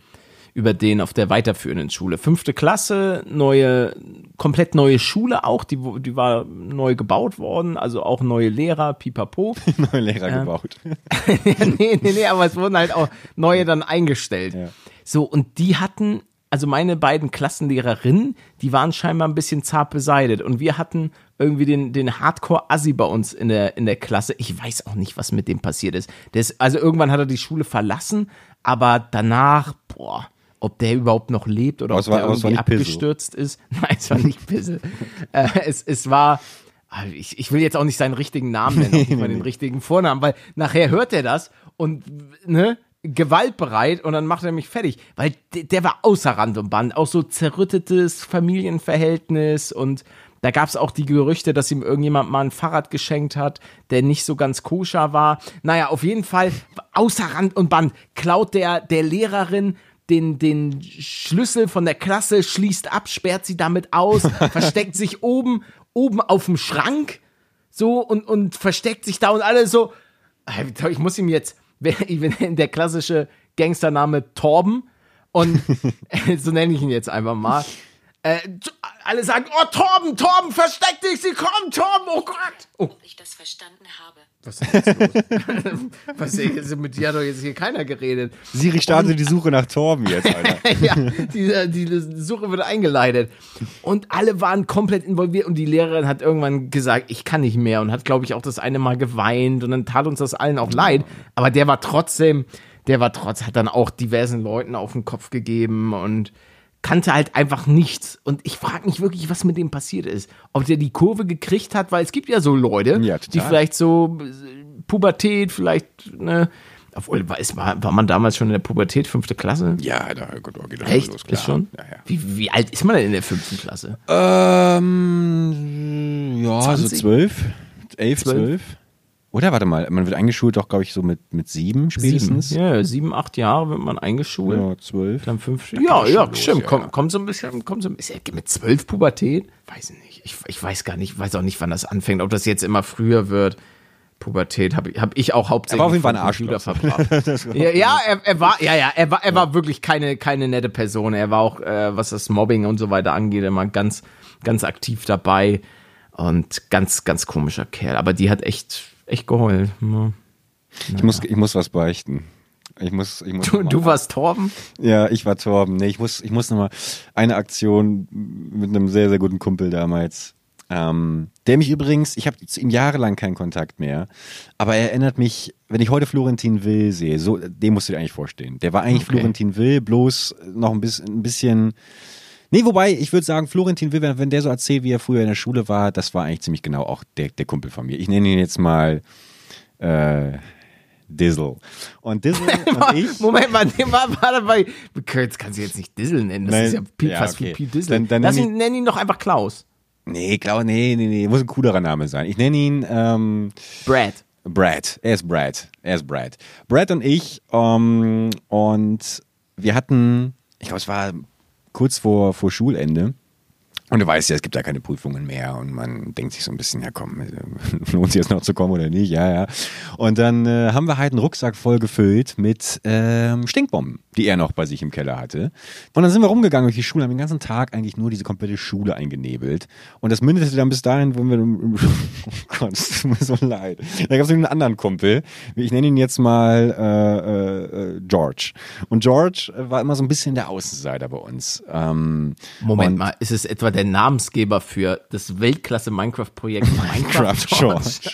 über den auf der weiterführenden Schule. Fünfte Klasse, neue, komplett neue Schule auch, die, die war neu gebaut worden, also auch neue Lehrer, pipapo. [LAUGHS] neue Lehrer ähm, gebaut. [LAUGHS] nee, nee, nee, aber es wurden halt auch neue dann eingestellt. Ja. So, und die hatten also meine beiden Klassenlehrerinnen, die waren scheinbar ein bisschen zart beseitigt und wir hatten irgendwie den, den Hardcore-Assi bei uns in der, in der Klasse. Ich weiß auch nicht, was mit dem passiert ist. ist. Also irgendwann hat er die Schule verlassen, aber danach, boah, ob der überhaupt noch lebt oder ob war, der irgendwie abgestürzt ist. [LAUGHS] Nein, es war nicht Pissel. äh, es, es war, ah, ich, ich will jetzt auch nicht seinen richtigen Namen nennen, auch nicht mal [LAUGHS] den richtigen Vornamen, weil nachher hört er das und, ne, gewaltbereit und dann macht er mich fertig, weil der, der war außer Rand und Band, auch so zerrüttetes Familienverhältnis und da gab es auch die Gerüchte, dass ihm irgendjemand mal ein Fahrrad geschenkt hat, der nicht so ganz koscher war. Naja, auf jeden Fall, außer Rand und Band, klaut der, der Lehrerin den, den Schlüssel von der Klasse, schließt ab, sperrt sie damit aus, [LAUGHS] versteckt sich oben, oben auf dem Schrank, so, und, und versteckt sich da und alle so, ich muss ihm jetzt, wenn [LAUGHS] der klassische Gangstername Torben und [LAUGHS] so nenne ich ihn jetzt einfach mal. Äh, alle sagen, oh Torben, Torben, versteck dich, sie kommen, Torben, oh Gott. Oh. Ob ich das verstanden habe. Was ist jetzt los? [LAUGHS] Was, also mit dir hat doch jetzt hier keiner geredet. Siri startet die Suche nach Torben jetzt, Alter. [LAUGHS] ja, die, die Suche wird eingeleitet. Und alle waren komplett involviert und die Lehrerin hat irgendwann gesagt, ich kann nicht mehr und hat, glaube ich, auch das eine Mal geweint und dann tat uns das allen auch leid. Aber der war trotzdem, der war trotzdem, hat dann auch diversen Leuten auf den Kopf gegeben und kannte halt einfach nichts. Und ich frage mich wirklich, was mit dem passiert ist. Ob der die Kurve gekriegt hat, weil es gibt ja so Leute, ja, die vielleicht so äh, Pubertät, vielleicht, ne, obwohl, war, war, man damals schon in der Pubertät, fünfte Klasse? Ja, da geht das Echt? los, klar. Ist schon? Ja, ja. Wie, wie alt ist man denn in der fünften Klasse? Ähm, ja, 20? so zwölf, elf, zwölf. Oder warte mal, man wird eingeschult doch, glaube ich, so mit, mit sieben spätestens. Sieben. Ja, sieben, acht Jahre wird man eingeschult. Ja, zwölf. Dann fünf. Ja, ja, los, stimmt. Ja, kommt, kommt so ein bisschen, kommt so ein bisschen. Mit zwölf Pubertät? Weiß ich nicht. Ich, ich weiß gar nicht, weiß auch nicht, wann das anfängt. Ob das jetzt immer früher wird. Pubertät habe hab ich auch hauptsächlich auf jeden Fall ein Computer [LAUGHS] verbracht. ja, ja er, er, war, ja, ja, er war, er war wirklich keine, keine nette Person. Er war auch, äh, was das Mobbing und so weiter angeht, immer ganz, ganz aktiv dabei und ganz, ganz komischer Kerl. Aber die hat echt echt geheult. Ja. Ich, muss, ich muss was beichten. Ich muss, ich muss du, du warst Torben? Ja, ich war Torben. Nee, ich muss, ich muss nochmal eine Aktion mit einem sehr, sehr guten Kumpel damals. Ähm, der mich übrigens, ich habe zu ihm jahrelang keinen Kontakt mehr, aber er erinnert mich, wenn ich heute Florentin Will sehe, so, dem musst du dir eigentlich vorstellen. Der war eigentlich okay. Florentin Will, bloß noch ein bisschen, ein bisschen Nee, wobei, ich würde sagen, Florentin Will, wenn der so erzählt, wie er früher in der Schule war, das war eigentlich ziemlich genau auch der, der Kumpel von mir. Ich nenne ihn jetzt mal äh, Dizzle. Und Dizzle [LAUGHS] und ich. Moment mal, nee, mal, warte mal. Jetzt kannst du jetzt nicht Dizzle nennen. Das Nein, ist ja, Piep, ja fast okay. wie Piep Dizzle. Dann, dann Lass ihn, nenn ihn doch einfach Klaus. Nee, Klaus, nee, nee, nee. Muss ein coolerer Name sein. Ich nenne ihn ähm, Brad. Brad. Er ist Brad. Er ist Brad. Brad und ich ähm, und wir hatten, ich glaube, es war kurz vor, vor Schulende. Und du weißt ja, es gibt ja keine Prüfungen mehr und man denkt sich so ein bisschen, ja komm, [LAUGHS] lohnt sich jetzt noch zu kommen oder nicht? Ja, ja. Und dann äh, haben wir halt einen Rucksack voll gefüllt mit ähm, Stinkbomben. Die er noch bei sich im Keller hatte. Und dann sind wir rumgegangen durch die Schule, haben den ganzen Tag eigentlich nur diese komplette Schule eingenebelt. Und das mündete dann bis dahin, wo wir, [LAUGHS] oh Gott, es tut mir so leid. Da gab es einen anderen Kumpel, ich nenne ihn jetzt mal äh, äh, George. Und George war immer so ein bisschen der Außenseiter bei uns. Ähm, Moment mal, ist es etwa der Namensgeber für das Weltklasse-Minecraft-Projekt [LAUGHS] Minecraft George?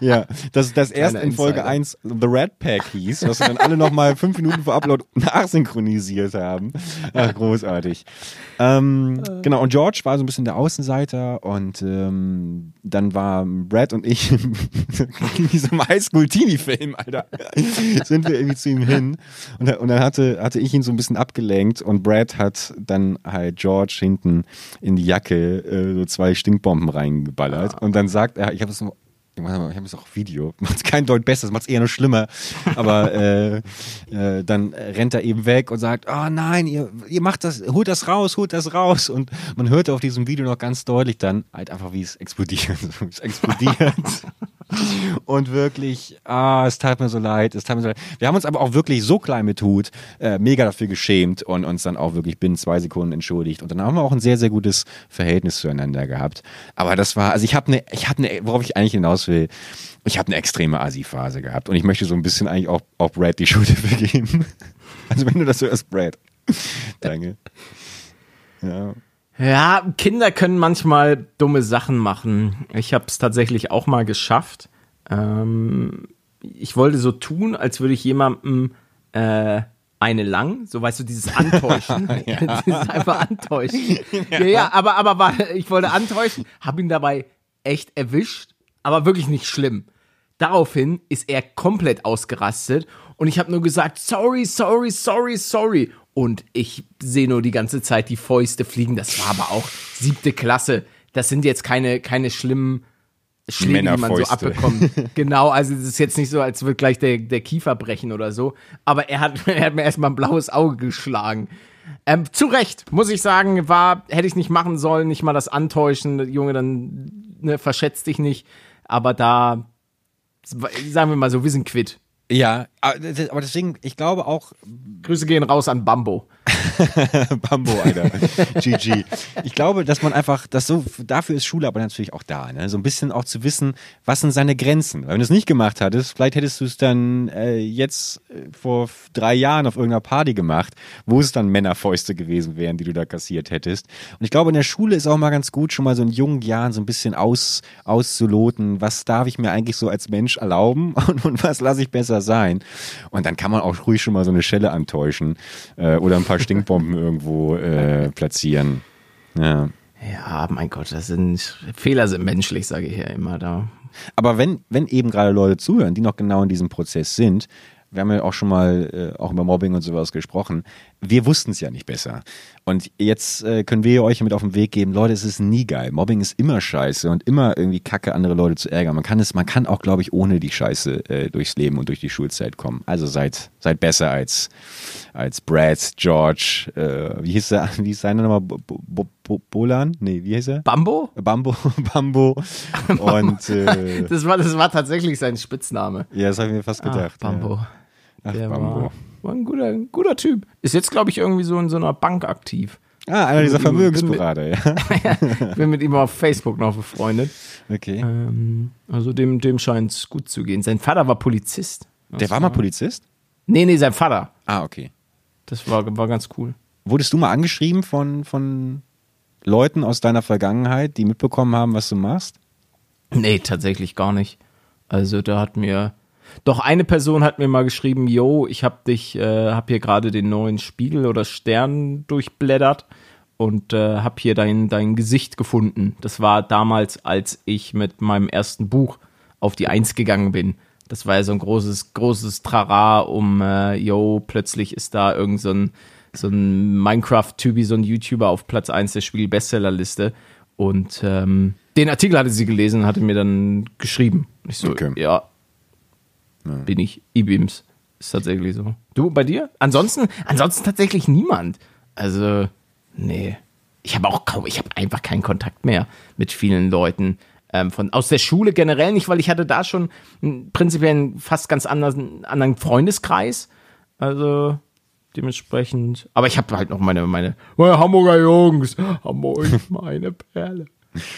ja, das, das erst in Folge 1 The Red Pack hieß, was dann alle nochmal fünf Minuten vor Upload nachsynchronisiert haben. Ach, großartig. Ähm, genau, und George war so ein bisschen der Außenseiter und ähm, dann war Brad und ich [LAUGHS] in diesem Highschool-Teenie-Film, Alter, sind wir irgendwie zu ihm hin? Und, und dann hatte, hatte ich ihn so ein bisschen abgelenkt und Brad hat dann halt George hinten in die Jacke äh, so zwei Stinkbomben reingeballert. Und dann sagt er, ich habe es ich habe jetzt auch Video. [LAUGHS] Macht es kein Deut besser, macht es eher nur schlimmer. Aber [LAUGHS] äh, äh, dann rennt er eben weg und sagt, oh nein, ihr, ihr macht das, holt das raus, holt das raus. Und man hört auf diesem Video noch ganz deutlich dann halt einfach, wie es explodiert. [LAUGHS] es explodiert. und wirklich, ah, es tat mir so leid, es tat mir so leid. Wir haben uns aber auch wirklich so klein mit Hut äh, mega dafür geschämt und uns dann auch wirklich binnen zwei Sekunden entschuldigt. Und dann haben wir auch ein sehr, sehr gutes Verhältnis zueinander gehabt. Aber das war, also ich habe eine, ich habe eine, worauf ich eigentlich hinaus will, ich habe eine extreme Asi-Phase gehabt und ich möchte so ein bisschen eigentlich auch, auch Brad die Schuld dafür [LAUGHS] geben. Also wenn du das hörst, Brad. Danke. Ja. Ja, Kinder können manchmal dumme Sachen machen. Ich habe es tatsächlich auch mal geschafft. Ähm, ich wollte so tun, als würde ich jemandem äh, eine lang, so weißt du, dieses Antäuschen. [LAUGHS] ja. [LAUGHS] dieses einfach Antäuschen. Ja, ja, ja aber, aber war, ich wollte antäuschen, habe ihn dabei echt erwischt, aber wirklich nicht schlimm. Daraufhin ist er komplett ausgerastet und ich habe nur gesagt, sorry, sorry, sorry, sorry. Und ich sehe nur die ganze Zeit die Fäuste fliegen. Das war aber auch siebte Klasse. Das sind jetzt keine, keine schlimmen Schläge, die man so abbekommt. [LAUGHS] genau, also es ist jetzt nicht so, als würde gleich der, der Kiefer brechen oder so. Aber er hat, [LAUGHS] er hat mir erstmal ein blaues Auge geschlagen. Ähm, zu Recht, muss ich sagen, war, hätte ich nicht machen sollen, nicht mal das Antäuschen, Junge, dann ne, verschätzt dich nicht. Aber da, sagen wir mal so, wir sind quitt. Ja, aber deswegen, ich glaube auch. Grüße gehen raus an Bambo. [LAUGHS] [LAUGHS] Bambo, Alter. GG. Ich glaube, dass man einfach, das so, dafür ist Schule aber natürlich auch da, ne? So ein bisschen auch zu wissen, was sind seine Grenzen. Weil wenn du es nicht gemacht hattest, vielleicht hättest du es dann äh, jetzt äh, vor drei Jahren auf irgendeiner Party gemacht, wo es dann Männerfäuste gewesen wären, die du da kassiert hättest. Und ich glaube, in der Schule ist auch mal ganz gut, schon mal so in jungen Jahren so ein bisschen aus, auszuloten, was darf ich mir eigentlich so als Mensch erlauben [LAUGHS] und, und was lasse ich besser sein. Und dann kann man auch ruhig schon mal so eine Schelle antäuschen äh, oder ein paar Stinkbomben irgendwo äh, platzieren. Ja. Ja, mein Gott, das sind Fehler sind menschlich, sage ich ja immer da. Aber wenn, wenn eben gerade Leute zuhören, die noch genau in diesem Prozess sind, wir haben ja auch schon mal äh, auch über Mobbing und sowas gesprochen. Wir wussten es ja nicht besser. Und jetzt äh, können wir euch mit auf den Weg geben, Leute, es ist nie geil. Mobbing ist immer scheiße und immer irgendwie kacke, andere Leute zu ärgern. Man kann es, man kann auch, glaube ich, ohne die Scheiße äh, durchs Leben und durch die Schulzeit kommen. Also seid, seid besser als, als Brad, George, äh, wie hieß er, [LAUGHS] wie ist seine nochmal? Bolan? Nee, wie hieß er? Bambo? Bambo, [LAUGHS] Bambo. [LAUGHS] Und, äh, das, war, das war tatsächlich sein Spitzname. Ja, das habe ich mir fast gedacht. Ah, Bambo. Ja. Ach, der war, war, ein guter, ein guter Typ. Ist jetzt, glaube ich, irgendwie so in so einer Bank aktiv. Ah, einer dieser Vermögensberater, [LAUGHS] ja. bin mit ihm auf Facebook noch befreundet. Okay. Ähm, also dem, dem scheint es gut zu gehen. Sein Vater war Polizist. Der war mal Polizist? Nee, nee, sein Vater. Ah, okay. Das war, war ganz cool. Wurdest du mal angeschrieben von, von Leuten aus deiner Vergangenheit, die mitbekommen haben, was du machst? Nee, tatsächlich gar nicht. Also da hat mir doch eine Person hat mir mal geschrieben, yo, ich hab dich, äh, hab hier gerade den neuen Spiegel oder Stern durchblättert und äh, hab hier dein, dein Gesicht gefunden. Das war damals, als ich mit meinem ersten Buch auf die Eins gegangen bin. Das war ja so ein großes, großes Trara um, äh, yo, plötzlich ist da irgend so ein, so ein Minecraft-Typi, so ein YouTuber auf Platz 1 der Spiel-Bestsellerliste. Und ähm, den Artikel hatte sie gelesen und hatte mir dann geschrieben. Ich so, okay. ja, ja. bin ich E-Beams. Ist tatsächlich so. Du, bei dir? Ansonsten, ansonsten tatsächlich niemand. Also, nee. Ich habe auch kaum, ich habe einfach keinen Kontakt mehr mit vielen Leuten. Ähm, von, aus der Schule generell nicht, weil ich hatte da schon prinzipiell einen fast ganz anderen, anderen Freundeskreis. Also, dementsprechend. Aber ich habe halt noch meine, meine, meine Hamburger Jungs, Hamburg, [LAUGHS] meine Perle.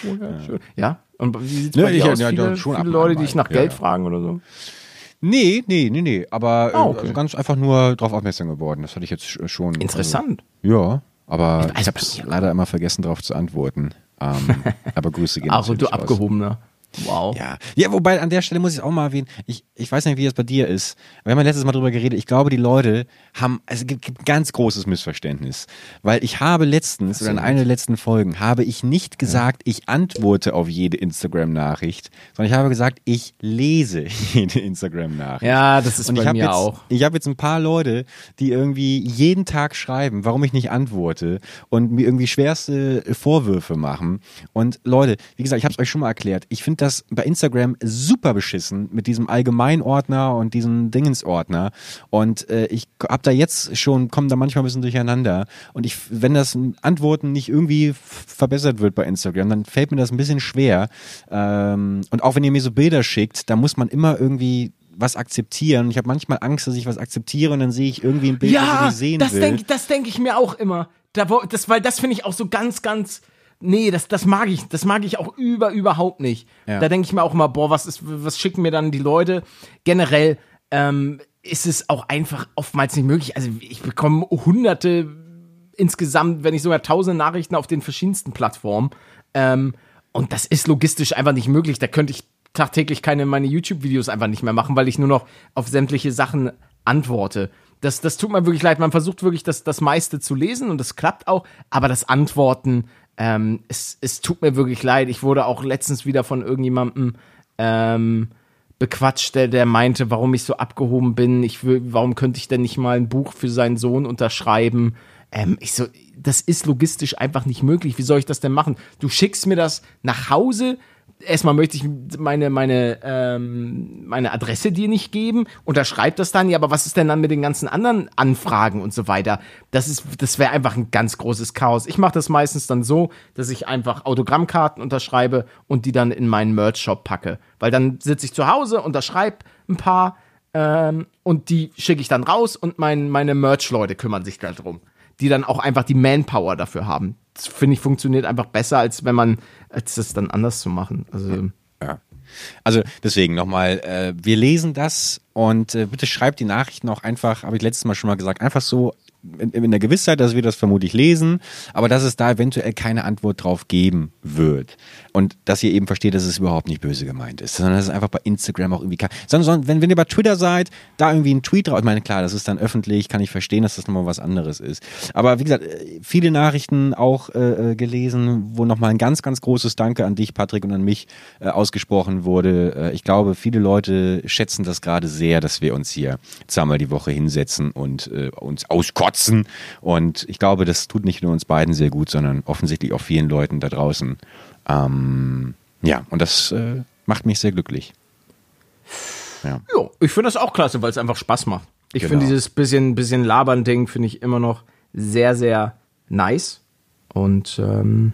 Wunderschön. Ja, und wie sieht's Ja, bei dir ich- aus? ja, viele doch, schon viele Leute, die mal. nach Ja, Geld ja. fragen oder so? Nee, nee, nee, nee. Aber Ah, äh, okay. ganz einfach nur drauf aufmerksam geworden. Das hatte ich jetzt sch- schon. Interessant. Also, ja, aber Also ich habe es leider immer vergessen, darauf zu antworten. Ähm, [LAUGHS] aber Grüße gehen Ach, und du raus. abgehobener. Wow. Ja. ja, wobei an der Stelle muss ich es auch mal erwähnen, ich, ich weiß nicht, wie das bei dir ist. Wir haben ja letztes Mal drüber geredet, ich glaube, die Leute haben, also es gibt, ein ganz großes Missverständnis. Weil ich habe letztens, oder in einer der letzten Folgen, habe ich nicht gesagt, ich antworte auf jede Instagram-Nachricht, sondern ich habe gesagt, ich lese [LAUGHS] jede Instagram-Nachricht. Ja, das ist Und bei mir jetzt, auch. Ich habe jetzt ein paar Leute, die irgendwie jeden Tag schreiben, warum ich nicht antworte und mir irgendwie schwerste Vorwürfe machen. Und Leute, wie gesagt, ich habe es euch schon mal erklärt. Ich finde das bei Instagram super beschissen mit diesem Allgemeinordner und diesem Dingensordner. Und äh, ich habe da jetzt schon, komme da manchmal ein bisschen durcheinander. Und ich, wenn das Antworten nicht irgendwie verbessert wird bei Instagram, dann fällt mir das ein bisschen schwer. Ähm, und auch wenn ihr mir so Bilder schickt, da muss man immer irgendwie was akzeptieren. Ich habe manchmal Angst, dass ich was akzeptiere und dann sehe ich irgendwie ein Bild, das ich Ja, nicht sehen das will. denke das denk ich mir auch immer. Da, das, weil das finde ich auch so ganz, ganz. Nee, das, das mag ich, das mag ich auch über, überhaupt nicht. Ja. Da denke ich mir auch immer, boah, was ist, was schicken mir dann die Leute? Generell ähm, ist es auch einfach oftmals nicht möglich. Also ich bekomme hunderte insgesamt, wenn nicht sogar tausende Nachrichten auf den verschiedensten Plattformen. Ähm, und das ist logistisch einfach nicht möglich. Da könnte ich tagtäglich keine meine YouTube-Videos einfach nicht mehr machen, weil ich nur noch auf sämtliche Sachen antworte. Das, das tut mir wirklich leid. Man versucht wirklich das, das meiste zu lesen und das klappt auch, aber das Antworten, ähm, es, es tut mir wirklich leid. Ich wurde auch letztens wieder von irgendjemandem ähm, bequatscht, der, der meinte, warum ich so abgehoben bin. Ich will, warum könnte ich denn nicht mal ein Buch für seinen Sohn unterschreiben? Ähm, ich so, das ist logistisch einfach nicht möglich. Wie soll ich das denn machen? Du schickst mir das nach Hause. Erstmal möchte ich meine, meine, ähm, meine Adresse dir nicht geben, unterschreib das dann, ja, aber was ist denn dann mit den ganzen anderen Anfragen und so weiter? Das ist, das wäre einfach ein ganz großes Chaos. Ich mache das meistens dann so, dass ich einfach Autogrammkarten unterschreibe und die dann in meinen Merch-Shop packe. Weil dann sitze ich zu Hause, unterschreibe ein paar ähm, und die schicke ich dann raus und mein, meine Merch-Leute kümmern sich darum. Die dann auch einfach die Manpower dafür haben. Finde ich funktioniert einfach besser, als wenn man, als das dann anders zu machen. Also, Ja. Also deswegen nochmal, äh, wir lesen das und äh, bitte schreibt die Nachrichten auch einfach, habe ich letztes Mal schon mal gesagt, einfach so in, in der Gewissheit, dass wir das vermutlich lesen, aber dass es da eventuell keine Antwort drauf geben wird. Und dass ihr eben versteht, dass es überhaupt nicht böse gemeint ist, sondern dass es einfach bei Instagram auch irgendwie kann. Sondern, wenn, wenn ihr bei Twitter seid, da irgendwie ein Tweet drauf, ich meine, klar, das ist dann öffentlich, kann ich verstehen, dass das nochmal was anderes ist. Aber wie gesagt, äh, viele Nachrichten auch äh, äh, gelesen, wo nochmal ein ganz, ganz großes Danke an dich, Patrick, und an mich äh, ausgesprochen wurde. Äh, ich glaube, viele Leute schätzen das gerade sehr, dass wir uns hier zweimal die Woche hinsetzen und äh, uns auskotzen. Und ich glaube, das tut nicht nur uns beiden sehr gut, sondern offensichtlich auch vielen Leuten da draußen. Ähm, ja, und das äh, macht mich sehr glücklich. Ja. ja, ich finde das auch klasse, weil es einfach Spaß macht. Ich Genau. finde dieses bisschen, bisschen Labern-Ding finde ich immer noch sehr, sehr nice. Und ähm,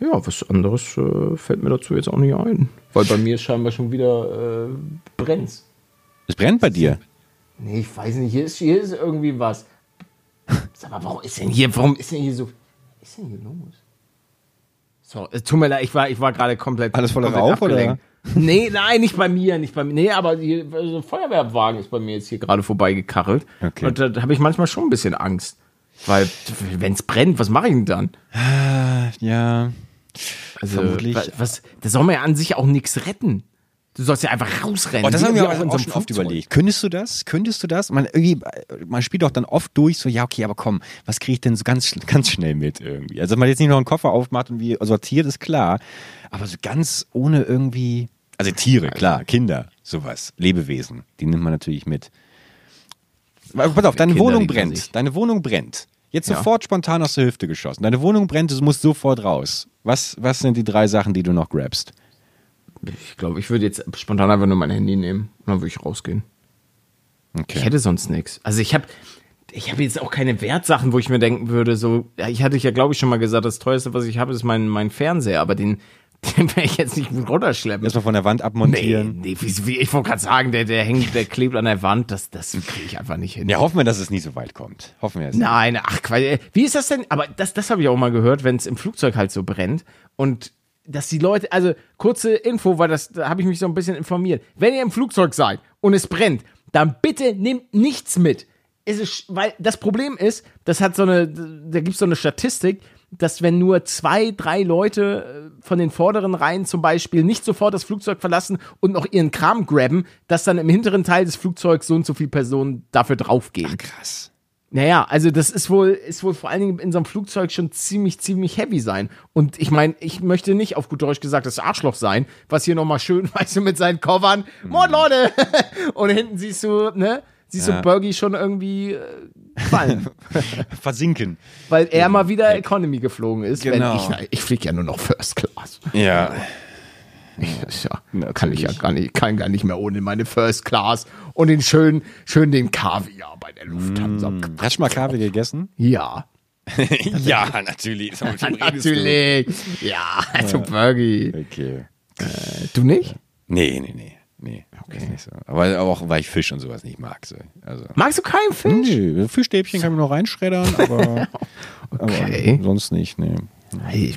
ja, was anderes äh, fällt mir dazu jetzt auch nicht ein. Weil bei mir scheinbar schon wieder äh, brennt's. Es brennt bei dir. Nee, ich weiß nicht, hier ist, hier ist irgendwie was. Sag mal, warum ist denn hier, warum ist denn hier so, was ist denn hier los? So, es tut mir leid, ich war, ich war gerade komplett. Alles voller Rauch, oder? abgelenkt. Nee, nein, nicht bei mir, nicht bei mir. Nee, aber hier, also Feuerwehrwagen ist bei mir jetzt hier gerade vorbeigekachelt. Okay. Und da, habe ich manchmal schon ein bisschen Angst. Weil, wenn es brennt, was mache ich denn dann? Ja. Also, Vermutlich. wa- Was, da soll man ja an sich auch nichts retten. Du sollst ja einfach rausrennen. Oh, das haben wir auch, auch schon oft überlegt. Könntest du das? Könntest du das? Man, irgendwie, man spielt doch dann oft durch, so, ja, okay, aber komm, was kriege ich denn so ganz, ganz schnell mit irgendwie? Also, dass man jetzt nicht noch einen Koffer aufmacht und wie sortiert, ist klar. Aber so ganz ohne irgendwie, also Tiere, klar, Kinder, sowas, Lebewesen, die nimmt man natürlich mit. Pass auf, deine Kinder, Wohnung brennt. Deine Wohnung brennt. Jetzt Ja. sofort spontan aus der Hüfte geschossen. Deine Wohnung brennt, du musst sofort raus. Was, was sind die drei Sachen, die du noch grabst? Ich glaube, ich würde jetzt spontan einfach nur mein Handy nehmen und dann würde ich rausgehen. Okay. Ich hätte sonst nichts. Also ich habe ich habe jetzt auch keine Wertsachen, wo ich mir denken würde, so, ich hatte ja, glaube ich, schon mal gesagt, das teuerste, was ich habe, ist mein, mein Fernseher, aber den [LAUGHS] Den werde ich jetzt nicht mit runterschleppen. Erstmal von der Wand Nee, abmontieren. nee wie, wie, ich wollte gerade sagen, der, der hängt, der klebt an der Wand, das, das kriege ich einfach nicht hin. Ja, hoffen wir, dass es nie so weit kommt. Hoffen wir es. Nein, ach, Wie ist das denn? Aber das, das habe ich auch mal gehört, wenn es im Flugzeug halt so brennt und dass die Leute, also kurze Info, weil das, da habe ich mich so ein bisschen informiert. Wenn ihr im Flugzeug seid und es brennt, dann bitte nehmt nichts mit. Es ist, weil das Problem ist, das hat so eine, da gibt es so eine Statistik, dass wenn nur zwei, drei Leute äh, von den vorderen Reihen zum Beispiel nicht sofort das Flugzeug verlassen und noch ihren Kram grabben, dass dann im hinteren Teil des Flugzeugs so und so viele Personen dafür draufgehen. Krass. Naja, also das ist wohl, ist wohl vor allen Dingen in so einem Flugzeug schon ziemlich, ziemlich heavy sein. Und ich meine, ich möchte nicht auf gut Deutsch gesagt das Arschloch sein, was hier nochmal schön, [LAUGHS] weißt du, mit seinen Covern, moin Leute! [LAUGHS] Und hinten siehst du, ne, siehst Ja. du Bergie schon irgendwie äh, fallen. [LAUGHS] Versinken. weil er mal wieder Economy geflogen ist. Genau. Wenn ich ich fliege ja nur noch First Class. Ja. [LAUGHS] Ja, kann ich ja gar nicht, kann gar nicht mehr ohne meine First Class und den schön, schön den Kaviar bei der Lufthansa. Hast du mal Kaffee gegessen? Ja. [LAUGHS] ja, natürlich. Natürlich. Ja, also Bergie. Okay. Du nicht? Nee, nee, nee. Nee, okay. ist nicht so. Aber auch, weil ich Fisch und sowas nicht mag. So. Also. Magst du keinen Fisch? Nee, Fischstäbchen kann man noch reinschreddern, aber, [LAUGHS] Okay. aber sonst nicht, nee. Hey,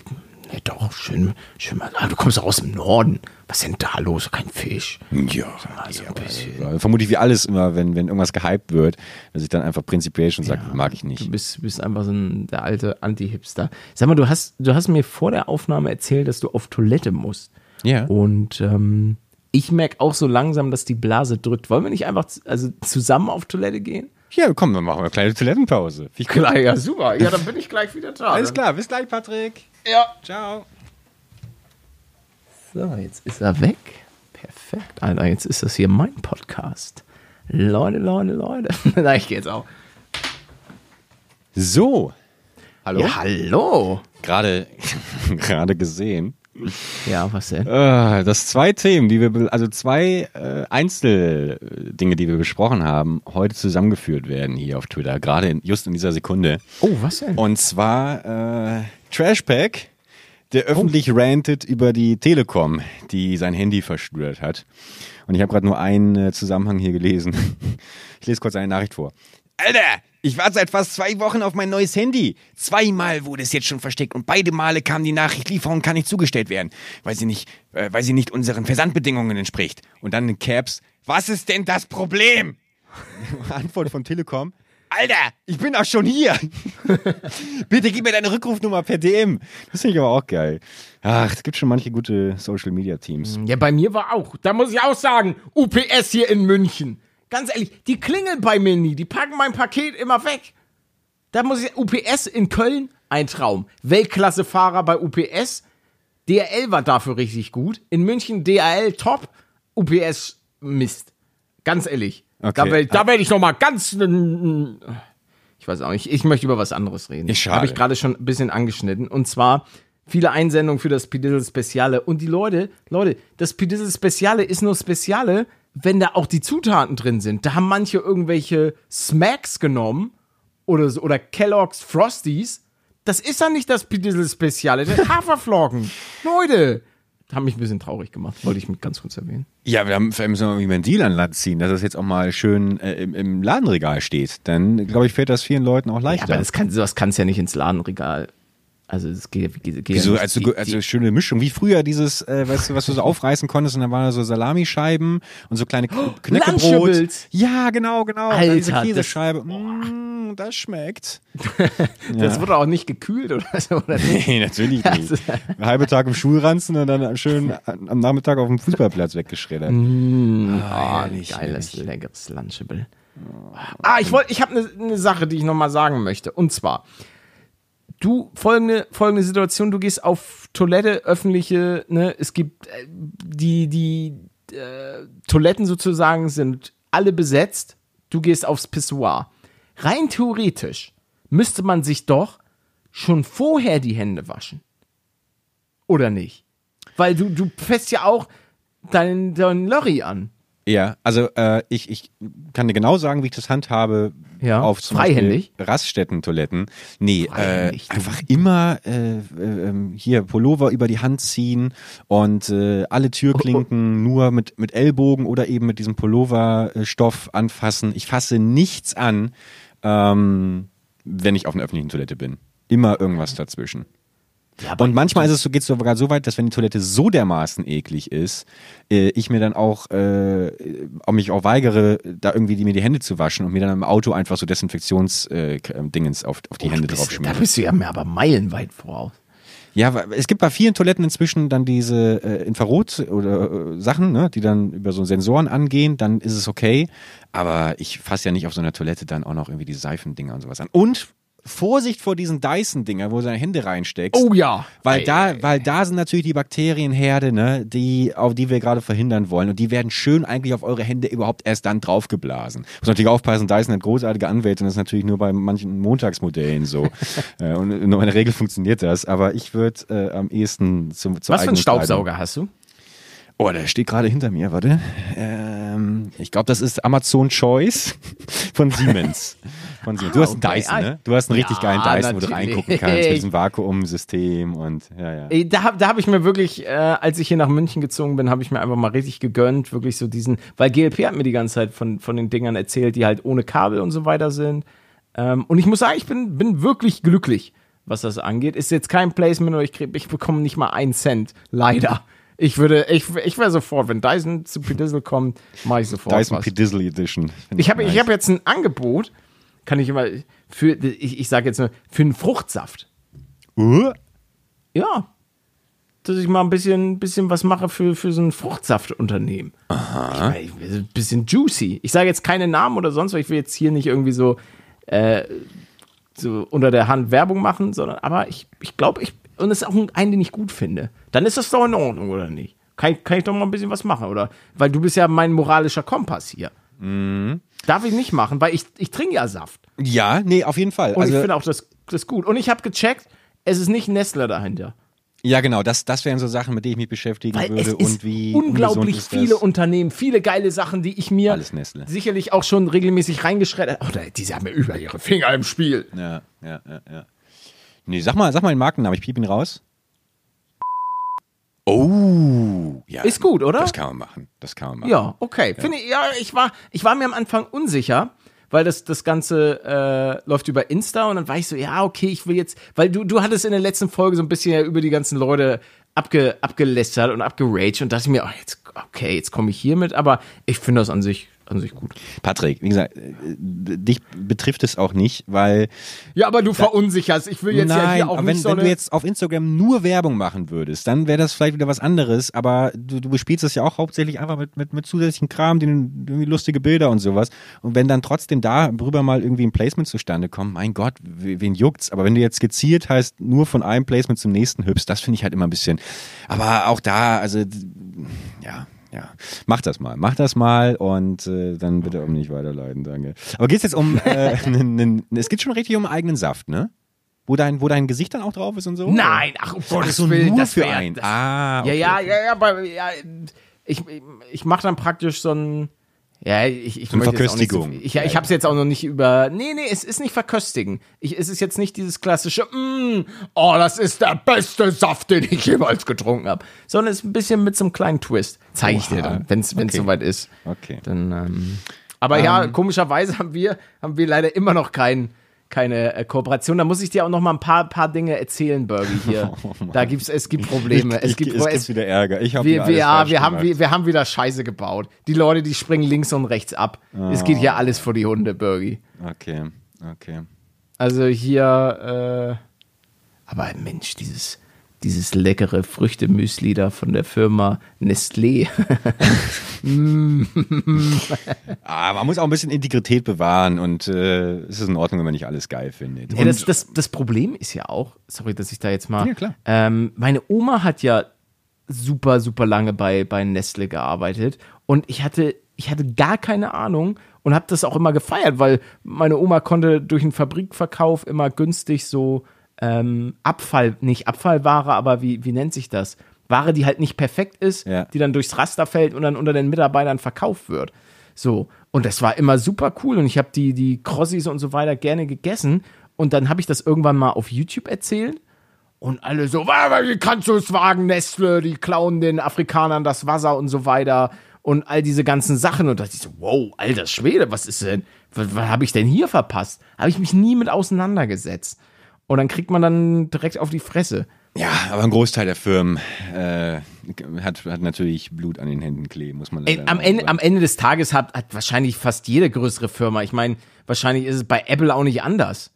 nee, doch, schön, schön mal. Ah, du kommst aus dem Norden. Was ist denn da los? Kein Fisch. Ja, Also ein bisschen. ja, vermutlich wie alles immer, wenn, wenn irgendwas gehypt wird, dass ich dann einfach prinzipiell schon sage, mag ich Du nicht. bist, bist einfach so ein, der alte Anti-Hipster. Sag mal, du hast, du hast mir vor der Aufnahme erzählt, dass du auf Toilette musst. Ja. Und ähm, ich merke auch so langsam, dass die Blase drückt. Wollen wir nicht einfach also zusammen auf Toilette gehen? Ja, komm, dann machen wir eine kleine Toilettenpause. Viel Klar, ja, super. Ja, dann bin ich gleich wieder da. Alles klar, bis gleich, Patrick. Ja. Ciao. So, jetzt ist er weg. Perfekt, Alter. Jetzt ist das hier mein Podcast. Leute, Leute, Leute. [LAUGHS] Na, ich geh jetzt auch. So. Hallo? Ja, hallo. Gerade, [LAUGHS] gerade gesehen. Ja, was denn? Äh, dass zwei Themen, die wir, also zwei äh, Einzeldinge, die wir besprochen haben, heute zusammengeführt werden hier auf Twitter, gerade in, just in dieser Sekunde. Oh, was denn? Und zwar äh, Trashpack, der öffentlich rantet über die Telekom, die sein Handy verstört hat. Und ich habe gerade nur einen äh, Zusammenhang hier gelesen. [LAUGHS] Ich lese kurz eine Nachricht vor. Alter, ich warte seit fast zwei Wochen auf mein neues Handy. Zweimal wurde es jetzt schon versteckt und beide Male kam die Nachricht, Lieferung kann nicht zugestellt werden, weil sie nicht, äh, weil sie nicht unseren Versandbedingungen entspricht. Und dann in Caps, was ist denn das Problem? [LAUGHS] Antwort von Telekom. Alter, ich bin doch schon hier. [LAUGHS] Bitte gib mir deine Rückrufnummer per DM. Das finde ich aber auch geil. Ach, es gibt schon manche gute Social Media Teams. Ja, bei mir war auch. Da muss ich auch sagen, UPS hier in München. Ganz ehrlich, die klingeln bei mir nie. Die packen mein Paket immer weg. Da muss ich, UPS in Köln, ein Traum. Weltklassefahrer bei UPS. DRL war dafür richtig gut. In München DRL top. UPS Mist. Ganz ehrlich. Okay. Da werde da werd ich noch mal ganz. Ich weiß auch nicht. Ich möchte über was anderes reden. Ja, schade. Habe ich gerade schon ein bisschen angeschnitten. Und zwar viele Einsendungen für das Pidissel Speziale. Und die Leute, Leute, das Pidissel Speziale ist nur Speziale, wenn da auch die Zutaten drin sind. Da haben manche irgendwelche Smacks genommen oder, so, oder Kellogg's Frosties. Das ist ja nicht das Pidissel Speziale, das Haferflocken. [LAUGHS] Leute, haben mich ein bisschen traurig gemacht, wollte ich mit ganz kurz erwähnen. Ja, wir haben, müssen wir irgendwie einen Deal an Land ziehen, dass das jetzt auch mal schön äh, im, im Ladenregal steht. Dann, glaube ich, fällt das vielen Leuten auch Ja, leichter. aber das kann, sowas kannst ja nicht ins Ladenregal. Also es geht, geht, geht Wieso, ja nicht. also, Die- also schöne Mischung, wie früher dieses, äh, weißt du, was du so aufreißen konntest und dann waren da so Salamischeiben und so kleine K- Knäckebrot. Ja, genau, genau. Dann diese Alter, das- Käsescheibe. Mm, das schmeckt. [LAUGHS] Das wurde auch nicht gekühlt oder so. Oder nicht? Nee, natürlich nicht. Ein halber Tag im Schulranzen und dann schön am Nachmittag auf dem Fußballplatz weggeschreddert. Ah, herrlich, geiles, leckeres Lunchable. Ah, ich wollte, ich habe eine ne Sache, die ich noch mal sagen möchte. Und zwar, du folgende folgende Situation: Du gehst auf Toilette, öffentliche. Ne, es gibt äh, die die äh, Toiletten sozusagen sind alle besetzt. Du gehst aufs Pissoir. Rein theoretisch müsste man sich doch schon vorher die Hände waschen. Oder nicht? Weil du, du fässt ja auch deinen dein Lorry an. Ja, also äh, ich, ich kann dir genau sagen, wie ich das handhabe Ja. auf zum Freihändig? Beispiel Raststätten-Toiletten. Nee, äh, einfach immer äh, äh, hier Pullover über die Hand ziehen und äh, alle Türklinken nur mit, mit Ellbogen oder eben mit diesem Pulloverstoff anfassen. Ich fasse nichts an, ähm, wenn ich auf einer öffentlichen Toilette bin. Immer irgendwas dazwischen. Ja, Und manchmal ist es so, geht es sogar so weit, dass wenn die Toilette so dermaßen eklig ist, äh, ich mir dann auch, äh, auch mich auch weigere, da irgendwie die, mir die Hände zu waschen und mir dann im Auto einfach so Desinfektionsdingens äh, Dingens auf, auf die Hände bist, draufschmieren. da bist du ja mir aber meilenweit voraus. Ja, es gibt bei vielen Toiletten inzwischen dann diese äh, Infrarot oder äh, Sachen, ne, die dann über so Sensoren angehen, dann ist es okay. Aber ich fasse ja nicht auf so einer Toilette dann auch noch irgendwie die Seifendinger und sowas an. Und Vorsicht vor diesen Dyson-Dinger, wo du deine Hände reinsteckst. Oh ja. Weil Ei, da, ei, weil da sind natürlich die Bakterienherde, ne, die, auf die wir gerade verhindern wollen. Und die werden schön eigentlich auf eure Hände überhaupt erst dann draufgeblasen. Muss natürlich aufpassen, Dyson hat großartige Anwälte und das ist natürlich nur bei manchen Montagsmodellen so. [LAUGHS] Äh, und in der Regel funktioniert das. Aber ich würde äh, am ehesten zum, zur Was für einen Staubsauger hast du? Oh, der steht gerade hinter mir, warte. Ähm, ich glaube, das ist Amazon Choice [LAUGHS] von Siemens. Von Siemens. Du hast einen. Dyson, Ah, ne? Du hast einen richtig ja, geilen Dyson, wo du natürlich. reingucken kannst mit diesem [LAUGHS] Vakuumsystem und ja, ja. Da, da habe ich mir wirklich, äh, als ich hier nach München gezogen bin, habe ich mir einfach mal richtig gegönnt, wirklich so diesen, weil GLP hat mir die ganze Zeit von, von den Dingern erzählt, die halt ohne Kabel und so weiter sind. Ähm, und ich muss sagen, ich bin, bin wirklich glücklich, was das angeht. Ist jetzt kein Placement oder ich, krieg, ich bekomme nicht mal einen Cent, leider. Ich würde, ich, ich wäre sofort, wenn Dyson zu Pedizzle kommt, mache ich sofort Dyson was. Pedizzle Edition. Ich habe nice. ich hab jetzt ein Angebot, kann ich immer, für, ich, ich sage jetzt nur, für einen Fruchtsaft. Uh, Ja. Dass ich mal ein bisschen, bisschen was mache für, für so ein Fruchtsaftunternehmen. Aha. Ich ich ein bisschen juicy. Ich sage jetzt keine Namen oder sonst was. Ich will jetzt hier nicht irgendwie so, äh, so unter der Hand Werbung machen, sondern aber ich, ich glaube, ich, und es ist auch ein, den ich gut finde. Dann ist das doch in Ordnung, oder nicht? Kann, ich- kann ich doch mal ein bisschen was machen, oder? Weil du bist ja mein moralischer Kompass hier. Darf ich nicht machen, weil ich, ich trinke ja Saft. ja, nee, auf jeden Fall. Und ich Also, finde auch das, das gut. Und ich habe gecheckt, es ist nicht Nestle dahinter. ja, genau, das, das wären so Sachen, mit denen ich mich beschäftigen Weil würde es ist und wie unglaublich viele. Unternehmen, viele geile Sachen, die ich mir sicherlich auch schon regelmäßig reingeschreddert Oh, da- diese haben ja über ihre Finger im Spiel. Ja, ja, ja, ja. Nee, sag mal, sag mal den Markennamen, ich piep ihn raus. Oh, ja. Ist gut, oder? Das kann man machen. Das kann man machen. Ja, okay. Finde ich, ja, ich war, ich war mir am Anfang unsicher, weil das, das Ganze äh, läuft über Insta und dann war ich so, ja, okay, ich will jetzt, weil du, du hattest in der letzten Folge so ein bisschen ja über die ganzen Leute abge, abgelästert und abgeraged und dachte ich mir, oh, jetzt, okay, jetzt komme ich hier mit, aber ich finde das an sich, an sich gut. Patrick, wie gesagt, äh, dich betrifft es auch nicht, weil Ja, aber du verunsicherst. Ich will jetzt ja Nein, hier auch aber nicht wenn, so wenn du jetzt auf Instagram nur Werbung machen würdest, dann wäre das vielleicht wieder was anderes, aber du, du bespielst das ja auch hauptsächlich einfach mit, mit, mit zusätzlichen Kram, den, irgendwie lustige Bilder und sowas. Und wenn dann trotzdem darüber mal irgendwie ein Placement zustande kommt, mein Gott, we- wen juckt's? Aber wenn du jetzt gezielt heißt, nur von einem Placement zum nächsten hüpfst, das finde ich halt immer ein bisschen. Aber auch da, also ja. Ja, mach das mal, mach das mal und äh, dann bitte um nicht weiterleiten, danke. Aber geht's jetzt um, äh, [LAUGHS] es geht schon richtig um eigenen Saft, ne? Wo dein, wo dein Gesicht dann auch drauf ist und so? Nein, ach, um Gottes so, Willen, nur für wär- einen. Das, Ah, Ja, okay. ja, ja, ja, aber ja, ich, ich mache dann praktisch so ein, ja, ich, ich möchte jetzt auch nicht Verköstigung. So, ich, ja, ich habe es jetzt auch noch nicht über, nee, nee, es ist nicht verköstigen. Ich, es ist jetzt nicht dieses klassische, mm, oh, das ist der beste Saft, den ich jemals getrunken habe, sondern es ist ein bisschen mit so einem kleinen Twist. Zeige ich dir dann, wenn es Okay. soweit ist. Okay. Dann, ähm, aber ja, komischerweise haben wir, haben wir leider immer noch kein, keine äh, Kooperation. Da muss ich dir auch noch mal ein paar, paar Dinge erzählen, Bergie, hier. [LAUGHS] da gibt's, es gibt Probleme. Ich, es gibt, es gibt wieder Ärger. Ich habe wir, wir, ja, wir, haben, wir, wir haben wieder Scheiße gebaut. Die Leute, die springen links und rechts ab. Es geht hier alles vor die Hunde, Bergie. Okay, okay. Also hier, äh, aber Mensch, dieses, dieses leckere Früchtemüsli da von der Firma Nestlé. [LAUGHS] [LAUGHS] Ah, man muss auch ein bisschen Integrität bewahren und äh, es ist in Ordnung, wenn man nicht alles geil findet. Ja, das, das, das Problem ist ja auch, sorry, dass ich da jetzt mal. Ja, klar. Ähm, meine Oma hat ja super, super lange bei, bei Nestle gearbeitet und ich hatte, ich hatte gar keine Ahnung und habe das auch immer gefeiert, weil meine Oma konnte durch den Fabrikverkauf immer günstig so ähm, Abfall, nicht Abfallware, aber wie, wie nennt sich das? Ware, die halt nicht perfekt ist, Ja. die dann durchs Raster fällt und dann unter den Mitarbeitern verkauft wird. So, und das war immer super cool und ich habe die, die Crossis und so weiter gerne gegessen und dann habe ich das irgendwann mal auf YouTube erzählt und alle so, "Wa- wa- wie kannst du es wagen, Nestle, die klauen den Afrikanern das Wasser und so weiter und all diese ganzen Sachen. Und da dachte ich so, wow, alter Schwede, was ist denn, was, was habe ich denn hier verpasst? Habe ich mich nie mit auseinandergesetzt. Und dann kriegt man dann direkt auf die Fresse. Ja, aber ein Großteil der Firmen äh, hat, hat natürlich Blut an den Händen kleben, muss man Ey, leider am, Ende, sagen. am Ende des Tages hat, hat wahrscheinlich fast jede größere Firma, ich meine, wahrscheinlich ist es bei Apple auch nicht anders.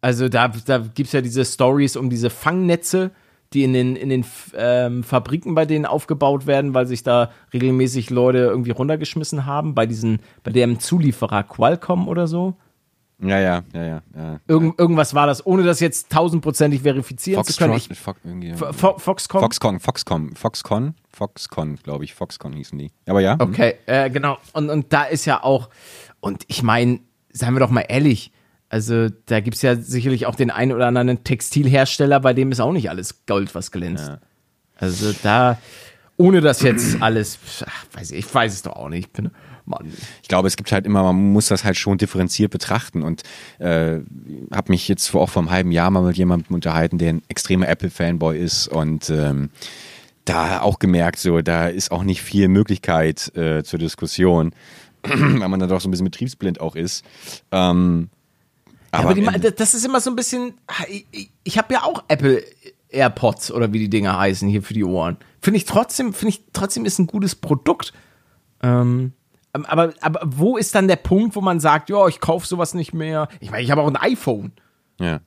Also da, da gibt's ja diese Stories um diese Fangnetze, die in den, in den ähm, Fabriken bei denen aufgebaut werden, weil sich da regelmäßig Leute irgendwie runtergeschmissen haben, bei diesen, bei dem Zulieferer Qualcomm oder so. Ja, ja, ja, ja. ja. Irgend, irgendwas war das, ohne das jetzt tausendprozentig verifizieren zu können. Ich, Fox, irgendwie, Fo- Fo- Foxconn? Foxconn, Foxconn, Foxconn, Foxconn, glaube ich, Foxconn hießen die. Aber ja. Okay, äh, genau. Und, und da ist ja auch, und ich meine, seien wir doch mal ehrlich, also da gibt's ja sicherlich auch den einen oder anderen Textilhersteller, bei dem ist auch nicht alles Gold, was glänzt. Also da, ohne das jetzt alles, ach, weiß ich, ich weiß es doch auch nicht. Ich bin, Mann. Ich glaube, es gibt halt immer, man muss das halt schon differenziert betrachten und äh, habe mich jetzt vor, auch vor einem halben Jahr mal mit jemandem unterhalten, der ein extremer Apple-Fanboy ist und ähm, da auch gemerkt, so da ist auch nicht viel Möglichkeit äh, zur Diskussion, [CLEARS THROAT] weil man dann doch so ein bisschen betriebsblind auch ist. Ähm, aber, Aber die, das ist immer so ein bisschen, ich, ich, ich habe ja auch Apple AirPods oder wie die Dinger heißen hier für die Ohren. Finde ich trotzdem, finde ich trotzdem ist ein gutes Produkt. Ähm, aber, aber wo ist dann der Punkt, wo man sagt, ja, ich kaufe sowas nicht mehr? Ich meine, ich habe auch ein iPhone. ja.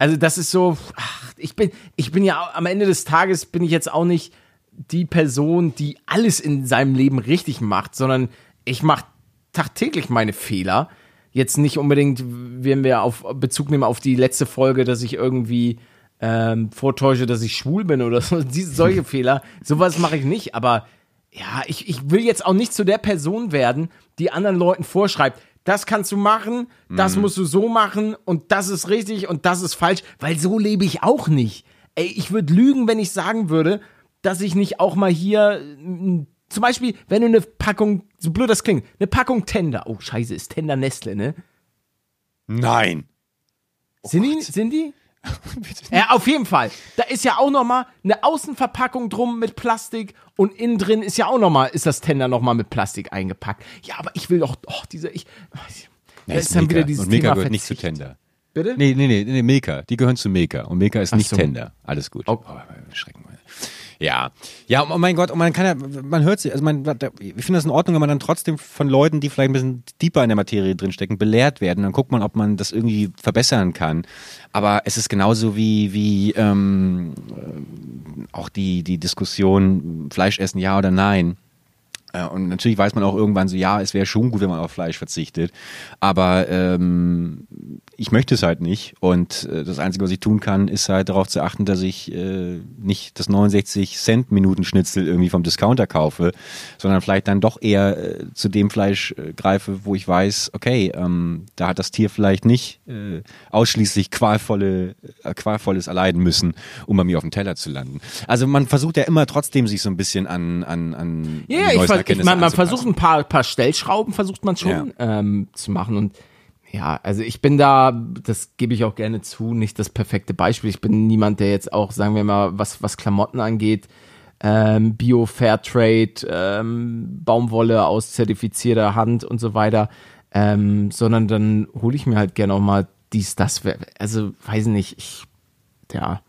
Also das ist so, ach, ich bin, ich bin ja am Ende des Tages bin ich jetzt auch nicht die Person, die alles in seinem Leben richtig macht, sondern ich mache tagtäglich meine Fehler. Jetzt nicht unbedingt, wenn wir auf Bezug nehmen auf die letzte Folge, dass ich irgendwie ähm, vortäusche, dass ich schwul bin oder so, [LAUGHS] diese, solche [LAUGHS] Fehler. Sowas mache ich nicht, aber ja, ich, ich will jetzt auch nicht zu der Person werden, die anderen Leuten vorschreibt, das kannst du machen, das musst du so machen und das ist richtig und das ist falsch, weil so lebe ich auch nicht. Ey, ich würde lügen, wenn ich sagen würde, dass ich nicht auch mal hier, zum Beispiel, wenn du eine Packung, so blöd das klingt, eine Packung Tender, oh scheiße, ist Tender Nestle, ne? Nein. sind die, sind die? [LAUGHS] Ja, auf jeden Fall. Da ist ja auch noch mal eine Außenverpackung drum mit Plastik und innen drin ist ja auch noch mal, ist das Tender noch mal mit Plastik eingepackt. Ja, aber ich will doch, oh, diese, ich, da Ja, ist dann wieder dieses und Milka Thema gehört nicht zu Verzicht. Tender. Bitte? Nee, nee, nee, nee, Milka. Die gehören zu Milka. Und Milka ist nicht so. Tender. Alles gut. Oh. Oh, Schrecken. Ja, ja, oh mein Gott, und man kann ja, man hört sie, also man, ich finde das in Ordnung, wenn man dann trotzdem von Leuten, die vielleicht ein bisschen deeper in der Materie drinstecken, belehrt werden. Dann guckt man, ob man das irgendwie verbessern kann. Aber es ist genauso wie, wie ähm, äh, auch die, die Diskussion, Fleisch essen ja oder nein. Äh, Und natürlich weiß man auch irgendwann so, ja, es wäre schon gut, wenn man auf Fleisch verzichtet. Aber ähm, ich möchte es halt nicht. Und äh, das Einzige, was ich tun kann, ist halt darauf zu achten, dass ich äh, nicht das 69 Cent Minuten Schnitzel irgendwie vom Discounter kaufe, sondern vielleicht dann doch eher äh, zu dem Fleisch äh, greife, wo ich weiß, okay, ähm, da hat das Tier vielleicht nicht äh, ausschließlich qualvolle, äh, qualvolles erleiden müssen, um bei mir auf dem Teller zu landen. Also man versucht ja immer trotzdem sich so ein bisschen an, an, an die ich, Erkenntnisse man, versucht ein paar, paar Stellschrauben, versucht man schon ähm, zu machen. Und ja, also ich bin da, das gebe ich auch gerne zu, nicht das perfekte Beispiel. Ich bin niemand, der jetzt auch, sagen wir mal, was, was Klamotten angeht, ähm, Bio, Fairtrade, ähm, Baumwolle aus zertifizierter Hand und so weiter, ähm, sondern dann hole ich mir halt gerne auch mal dies, das, also weiß nicht, ich, ja,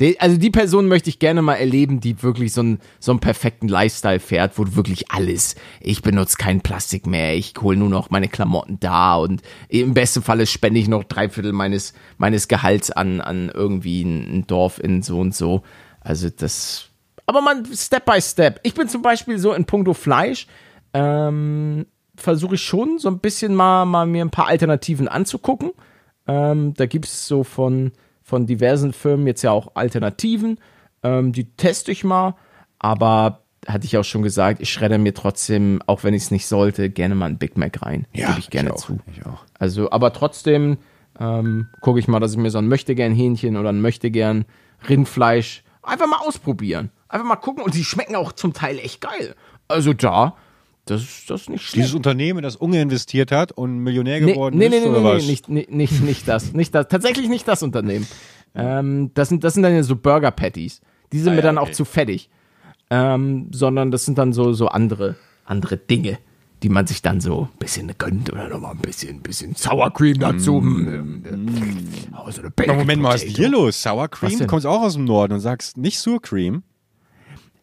De- Also die Person möchte ich gerne mal erleben, die wirklich so einen, so einen perfekten Lifestyle fährt, wo wirklich alles, ich benutze kein Plastik mehr, ich hole nur noch meine Klamotten da und im besten Falle spende ich noch drei Viertel meines, meines Gehalts an, an irgendwie ein, ein Dorf in so und so. Also das, aber man, Step by Step. Ich bin zum Beispiel so in puncto Fleisch, ähm, versuche ich schon so ein bisschen mal, mal mir ein paar Alternativen anzugucken. Ähm, da gibt es so von, von diversen Firmen jetzt ja auch Alternativen. Ähm, die teste ich mal. Aber hatte ich auch schon gesagt, ich schredder mir trotzdem, auch wenn ich es nicht sollte, gerne mal einen Big Mac rein. Ja, Gebe ich gerne ich auch, zu. ich auch. Also, aber trotzdem ähm, gucke ich mal, dass ich mir so ein Möchtegern Hähnchen oder ein Möchtegern Rindfleisch Einfach mal ausprobieren. Einfach mal gucken und die schmecken auch zum Teil echt geil. Also da, das ist das ist nicht schlecht. Dieses Unternehmen, das Unge investiert hat und Millionär Nee, geworden nee, nee, ist, nee, oder nee, was? nee, nicht, nicht, nicht, nicht das. Nicht das. Tatsächlich nicht das Unternehmen. [LAUGHS] Ähm, das, sind, das sind dann ja so Burger Patties. Die sind Ah, mir dann okay. auch zu fettig. Ähm, sondern das sind dann so, so andere, andere Dinge, die man sich dann so ein bisschen gönnt oder nochmal ein bisschen, bisschen Sour Cream dazu. Mm. Also eine Aber Moment mal, was ist hier los? Sour Cream? Du kommst auch aus dem Norden und sagst nicht Sour Cream?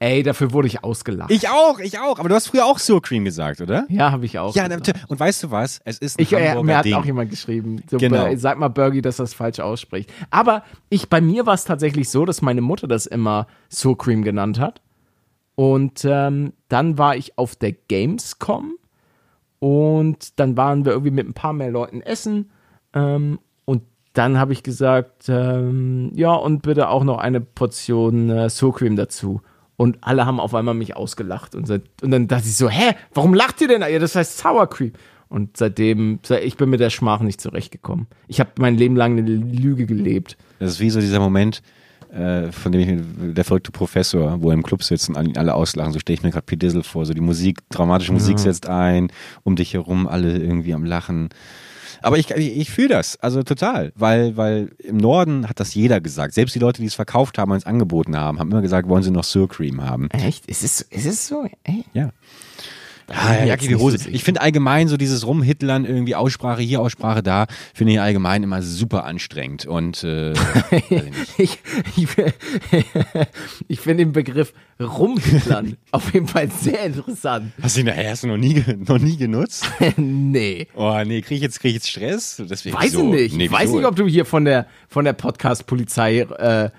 Ey, dafür wurde ich ausgelacht. Ich auch, ich auch. Aber du hast früher auch Sour Cream gesagt, oder? ja, habe ich auch. Ja, gesagt. und weißt du was? Es ist ein Ich, äh, Hamburger mir hat Ding. auch jemand geschrieben, so, Genau. äh, sag mal Bergie, dass das falsch ausspricht. Aber ich, bei mir war es tatsächlich so, dass meine Mutter das immer Sour Cream genannt hat. Und ähm, dann war ich auf der Gamescom und dann waren wir irgendwie mit ein paar mehr Leuten essen. Ähm, und dann habe ich gesagt, ähm, ja, und bitte auch noch eine Portion äh, Sour Cream dazu. Und alle haben auf einmal mich ausgelacht. Und, seit, und dann dachte ich so, hä, warum lacht ihr denn? Ja, das heißt Sour Cream. Und seitdem, seit- ich bin mit der Schmach nicht zurechtgekommen. Ich habe mein Leben lang eine Lüge gelebt. Das ist wie so dieser Moment, äh, von dem ich mir, der verrückte Professor, wo er im Club sitzt und alle auslachen. So stelle ich mir gerade P. Dizzle vor. So die Musik, dramatische Musik setzt ein, um dich herum alle irgendwie am Lachen. Aber ich, ich, fühle das, also total, weil, weil im Norden hat das jeder gesagt. Selbst die Leute, die es verkauft haben und es angeboten haben, haben immer gesagt, wollen sie noch Sour Cream haben. Echt? Ist es, ist es so? Ey? Ja. Ah, ich ja, jetzt Jacke wie Hose. so. Ich finde allgemein so dieses Rumhitlern, irgendwie Aussprache hier, Aussprache da, finde ich allgemein immer super anstrengend. Und äh, [LAUGHS] ich. Ich, ich, finde den Begriff rumhitlern [LAUGHS] auf jeden Fall sehr interessant. hast du ihn nachher hast du noch nie, noch nie genutzt? [LAUGHS] nee. Oh nee, krieg ich jetzt, krieg ich jetzt Stress? Deswegen, Weiß wieso? ich nicht. Nee, ich weiß nicht, ob du hier von der, von der Podcast-Polizei. Äh,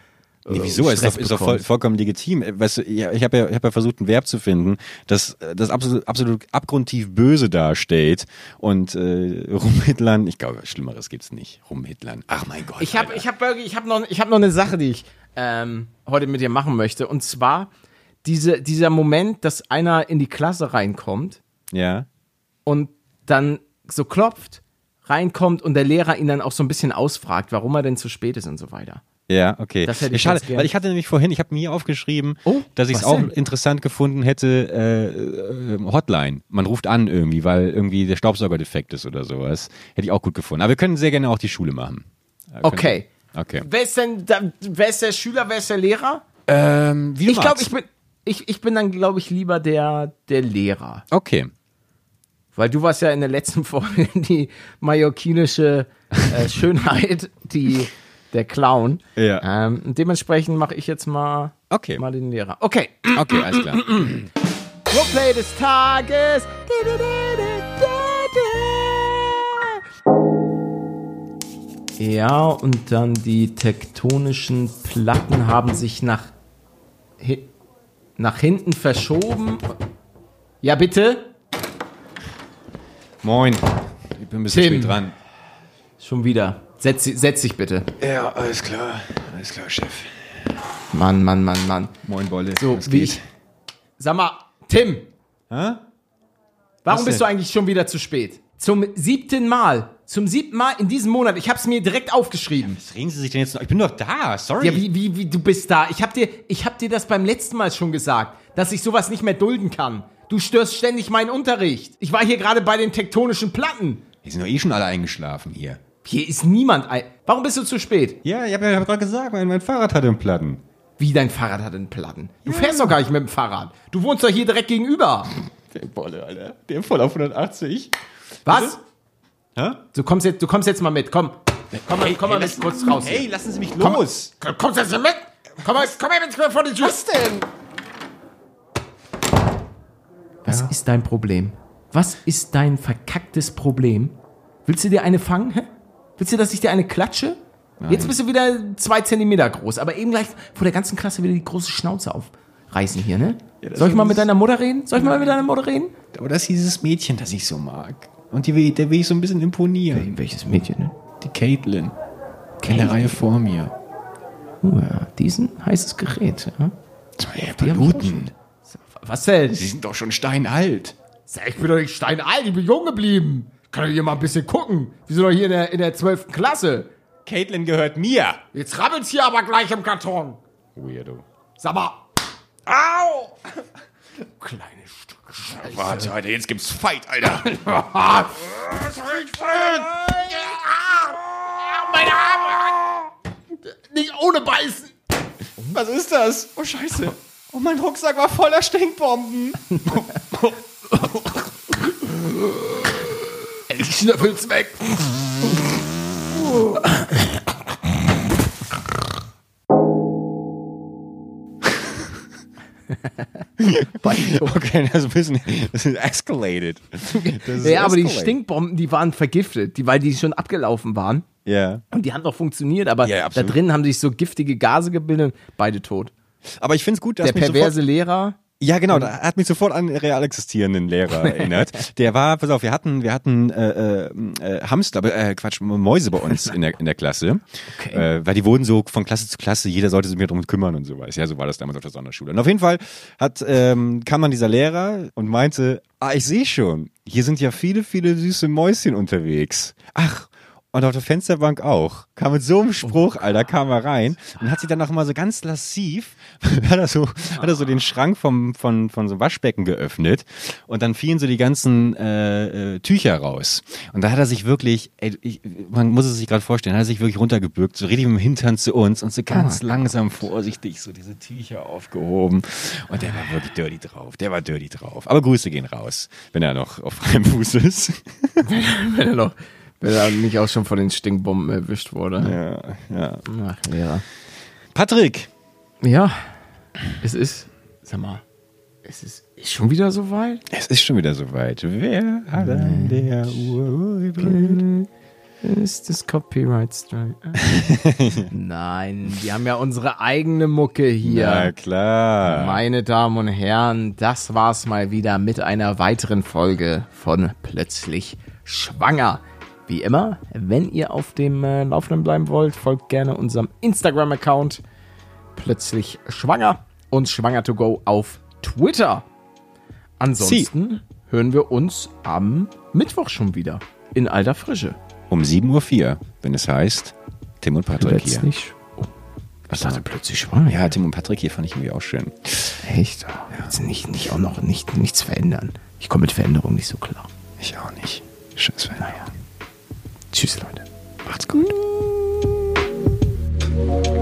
Nee, wieso? Ist Stress doch, ist doch voll, vollkommen legitim. Äh, Weißt du, ich habe ja, ich hab ja versucht, ein Verb zu finden, das das absolut, absolut abgrundtief böse darstellt. Und äh, rumhitlern, ich glaube, Schlimmeres gibt's nicht. Rumhitlern. Ach mein Gott. Ich habe ich hab, ich hab noch, ich hab noch eine Sache, die ich ähm, heute mit dir machen möchte. Und zwar diese, dieser Moment, dass einer in die Klasse reinkommt Ja. und dann so klopft, reinkommt und der Lehrer ihn dann auch so ein bisschen ausfragt, warum er denn zu spät ist und so weiter. Ja, okay. Das hätte ich Schade, weil ich hatte nämlich vorhin, ich habe mir aufgeschrieben, Oh, dass ich es auch denn? interessant gefunden hätte, äh, äh, Hotline. Man ruft an irgendwie, weil irgendwie der Staubsauger defekt ist oder sowas. Hätte ich auch gut gefunden. Aber wir können sehr gerne auch die Schule machen. Äh, Okay. Okay. Wer ist denn, da, wer ist der Schüler, wer ist der Lehrer? Ähm, wie du Ich glaube, ich bin, ich, ich bin dann, glaube ich, lieber der, der Lehrer. Okay. Weil du warst ja in der letzten [LAUGHS] Folge die mallorquinische äh, Schönheit, die, der Clown. Ja. Ähm, dementsprechend mache ich jetzt mal, Okay. mal den Lehrer. Okay. Okay, alles klar. Roleplay des Tages. Ja, und dann die tektonischen Platten haben sich nach, hi nach hinten verschoben. Ja, bitte? Moin. Ich bin ein bisschen Tim. spät dran. Schon wieder. Setz, setz dich bitte. Ja, alles klar. Alles klar, Chef. Mann, Mann, Mann, Mann. Moin, Bolle. So, Was wie geht? ich. Sag mal, Tim, Hä? warum Was bist denn? du eigentlich schon wieder zu spät? Zum siebten Mal. Zum siebten Mal in diesem Monat. Ich hab's mir direkt aufgeschrieben. Was reden Sie sich denn jetzt noch? Ich bin doch da. Sorry. Ja, wie, wie, wie, du bist da. Ich hab dir, ich hab dir das beim letzten Mal schon gesagt, dass ich sowas nicht mehr dulden kann. Du störst ständig meinen Unterricht. Ich war hier gerade bei den tektonischen Platten. Die sind doch eh schon alle eingeschlafen hier. Hier ist niemand ein. Warum bist du zu spät? Ja, ich habe ja gerade gesagt, mein, mein Fahrrad hatte einen Platten. Wie dein Fahrrad hat einen Platten. Du fährst doch gar nicht mit dem Fahrrad. Du wohnst doch hier direkt gegenüber. Der Bolle, Alter. Der voll auf 180. Was? Hä? Du kommst jetzt, du kommst jetzt mal mit. Komm. Komm mal, komm mal mit kurz raus. hier. Hey, lassen Sie mich Komm, los. komm, kommst jetzt hier mit? Komm mal, komm mal mit vor die Tür. Was denn? Was ist dein Problem? Was ist dein verkacktes Problem? Willst du dir eine fangen? Hä? Willst du, dass ich dir eine klatsche? Jetzt bist du wieder zwei Zentimeter groß, aber eben gleich vor der ganzen Klasse wieder die große Schnauze aufreißen hier, ne? das Soll ich mal mit deiner Mutter reden? Soll ich mal mit deiner Mutter reden? Aber das ist dieses Mädchen, das ich so mag. Und die will, der will ich so ein bisschen imponieren. Welches Mädchen, ne? Die Caitlin. In der Reihe vor mir. Oh ja, diesen heißes Gerät, ja? Zwei schon. Was denn? Die sind doch schon steinalt. Ich bin doch nicht steinalt, ich bin jung geblieben. Kann doch hier mal ein bisschen gucken. Wir sind doch hier in der, in der 12. Klasse. Caitlin gehört mir. Jetzt rabbelt's hier aber gleich im Karton. Weirdo. Sag mal. Au! [LAUGHS] Kleine Stück Scheiße. Warte, Alter, jetzt gibt's Fight, Alter. [LAUGHS] Meine Arme! Nicht ohne Beißen! Was ist das? Oh, Scheiße. Oh, mein Rucksack war voller Stinkbomben. [LAUGHS] Ich schnüffel's weg. Okay, das ist ein bisschen das ist escalated. Das ist Ja, aber die. Stinkbomben, die waren vergiftet, die, weil die schon abgelaufen waren. Ja. Und die haben noch funktioniert, aber Ja, da drin haben sich so giftige Gase gebildet, beide tot. Aber ich finde es gut, dass Der perverse Lehrer, Ja, genau, da hat mich sofort an real existierenden Lehrer [LAUGHS] erinnert. Der war, pass auf, wir hatten, wir hatten äh, äh, äh, Hamster, äh, Quatsch, Mäuse bei uns in der, in der Klasse. Okay. Äh, weil die wurden so von Klasse zu Klasse, jeder sollte sich mehr drum kümmern und sowas. Ja, so war das damals auf der Sonderschule. Und auf jeden Fall hat, ähm, kam dann dieser Lehrer und meinte, ah, ich sehe schon, hier sind ja viele, viele süße Mäuschen unterwegs. Ach, und auf der Fensterbank auch. Kam mit so einem Spruch, Alter, kam er rein und hat sich dann noch mal so ganz lassiv, [LAUGHS] hat er so, hat er so den Schrank vom, von, von so einem Waschbecken geöffnet und dann fielen so die ganzen äh, äh, Tücher raus. Und da hat er sich wirklich, ey, ich, man muss es sich gerade vorstellen, hat er sich wirklich runtergebückt, so richtig mit dem Hintern zu uns und so ganz langsam vorsichtig so diese Tücher aufgehoben. Und der war wirklich dirty drauf. Der war dirty drauf. Aber Grüße gehen raus, wenn er noch auf freiem Fuß ist. [LAUGHS] wenn er noch, wenn er nicht auch schon von den Stinkbomben erwischt wurde. Ja, ja. Ach, Lehrer. Patrick, Ja, es ist, sag mal, es ist, schon wieder so weit? es ist schon wieder soweit. Wer hat an der Uhr vibriert? Ist das Copyright Strike? [LAUGHS] Nein, wir haben ja unsere eigene Mucke hier. Na klar. Meine Damen und Herren, das war's mal wieder mit einer weiteren Folge von Plötzlich Schwanger. Wie immer, wenn ihr auf dem äh, Laufenden bleiben wollt, folgt gerne unserem Instagram-Account Plötzlich Schwanger und Schwanger to go auf Twitter. Ansonsten hören wir uns am Mittwoch schon wieder in alter Frische. Um 7.04 Uhr, wenn es heißt, Tim und Patrick hier. Plötzlich. Oh, was sagte plötzlich schwanger? Ja, Tim und Patrick hier fand ich irgendwie auch schön. Echt? Jetzt nicht, nicht auch noch nicht, nichts verändern. Ich komme mit Veränderung nicht so klar. Ich auch nicht. Scheiße. Naja. Tschüss, Leute. Macht's gut. Mm.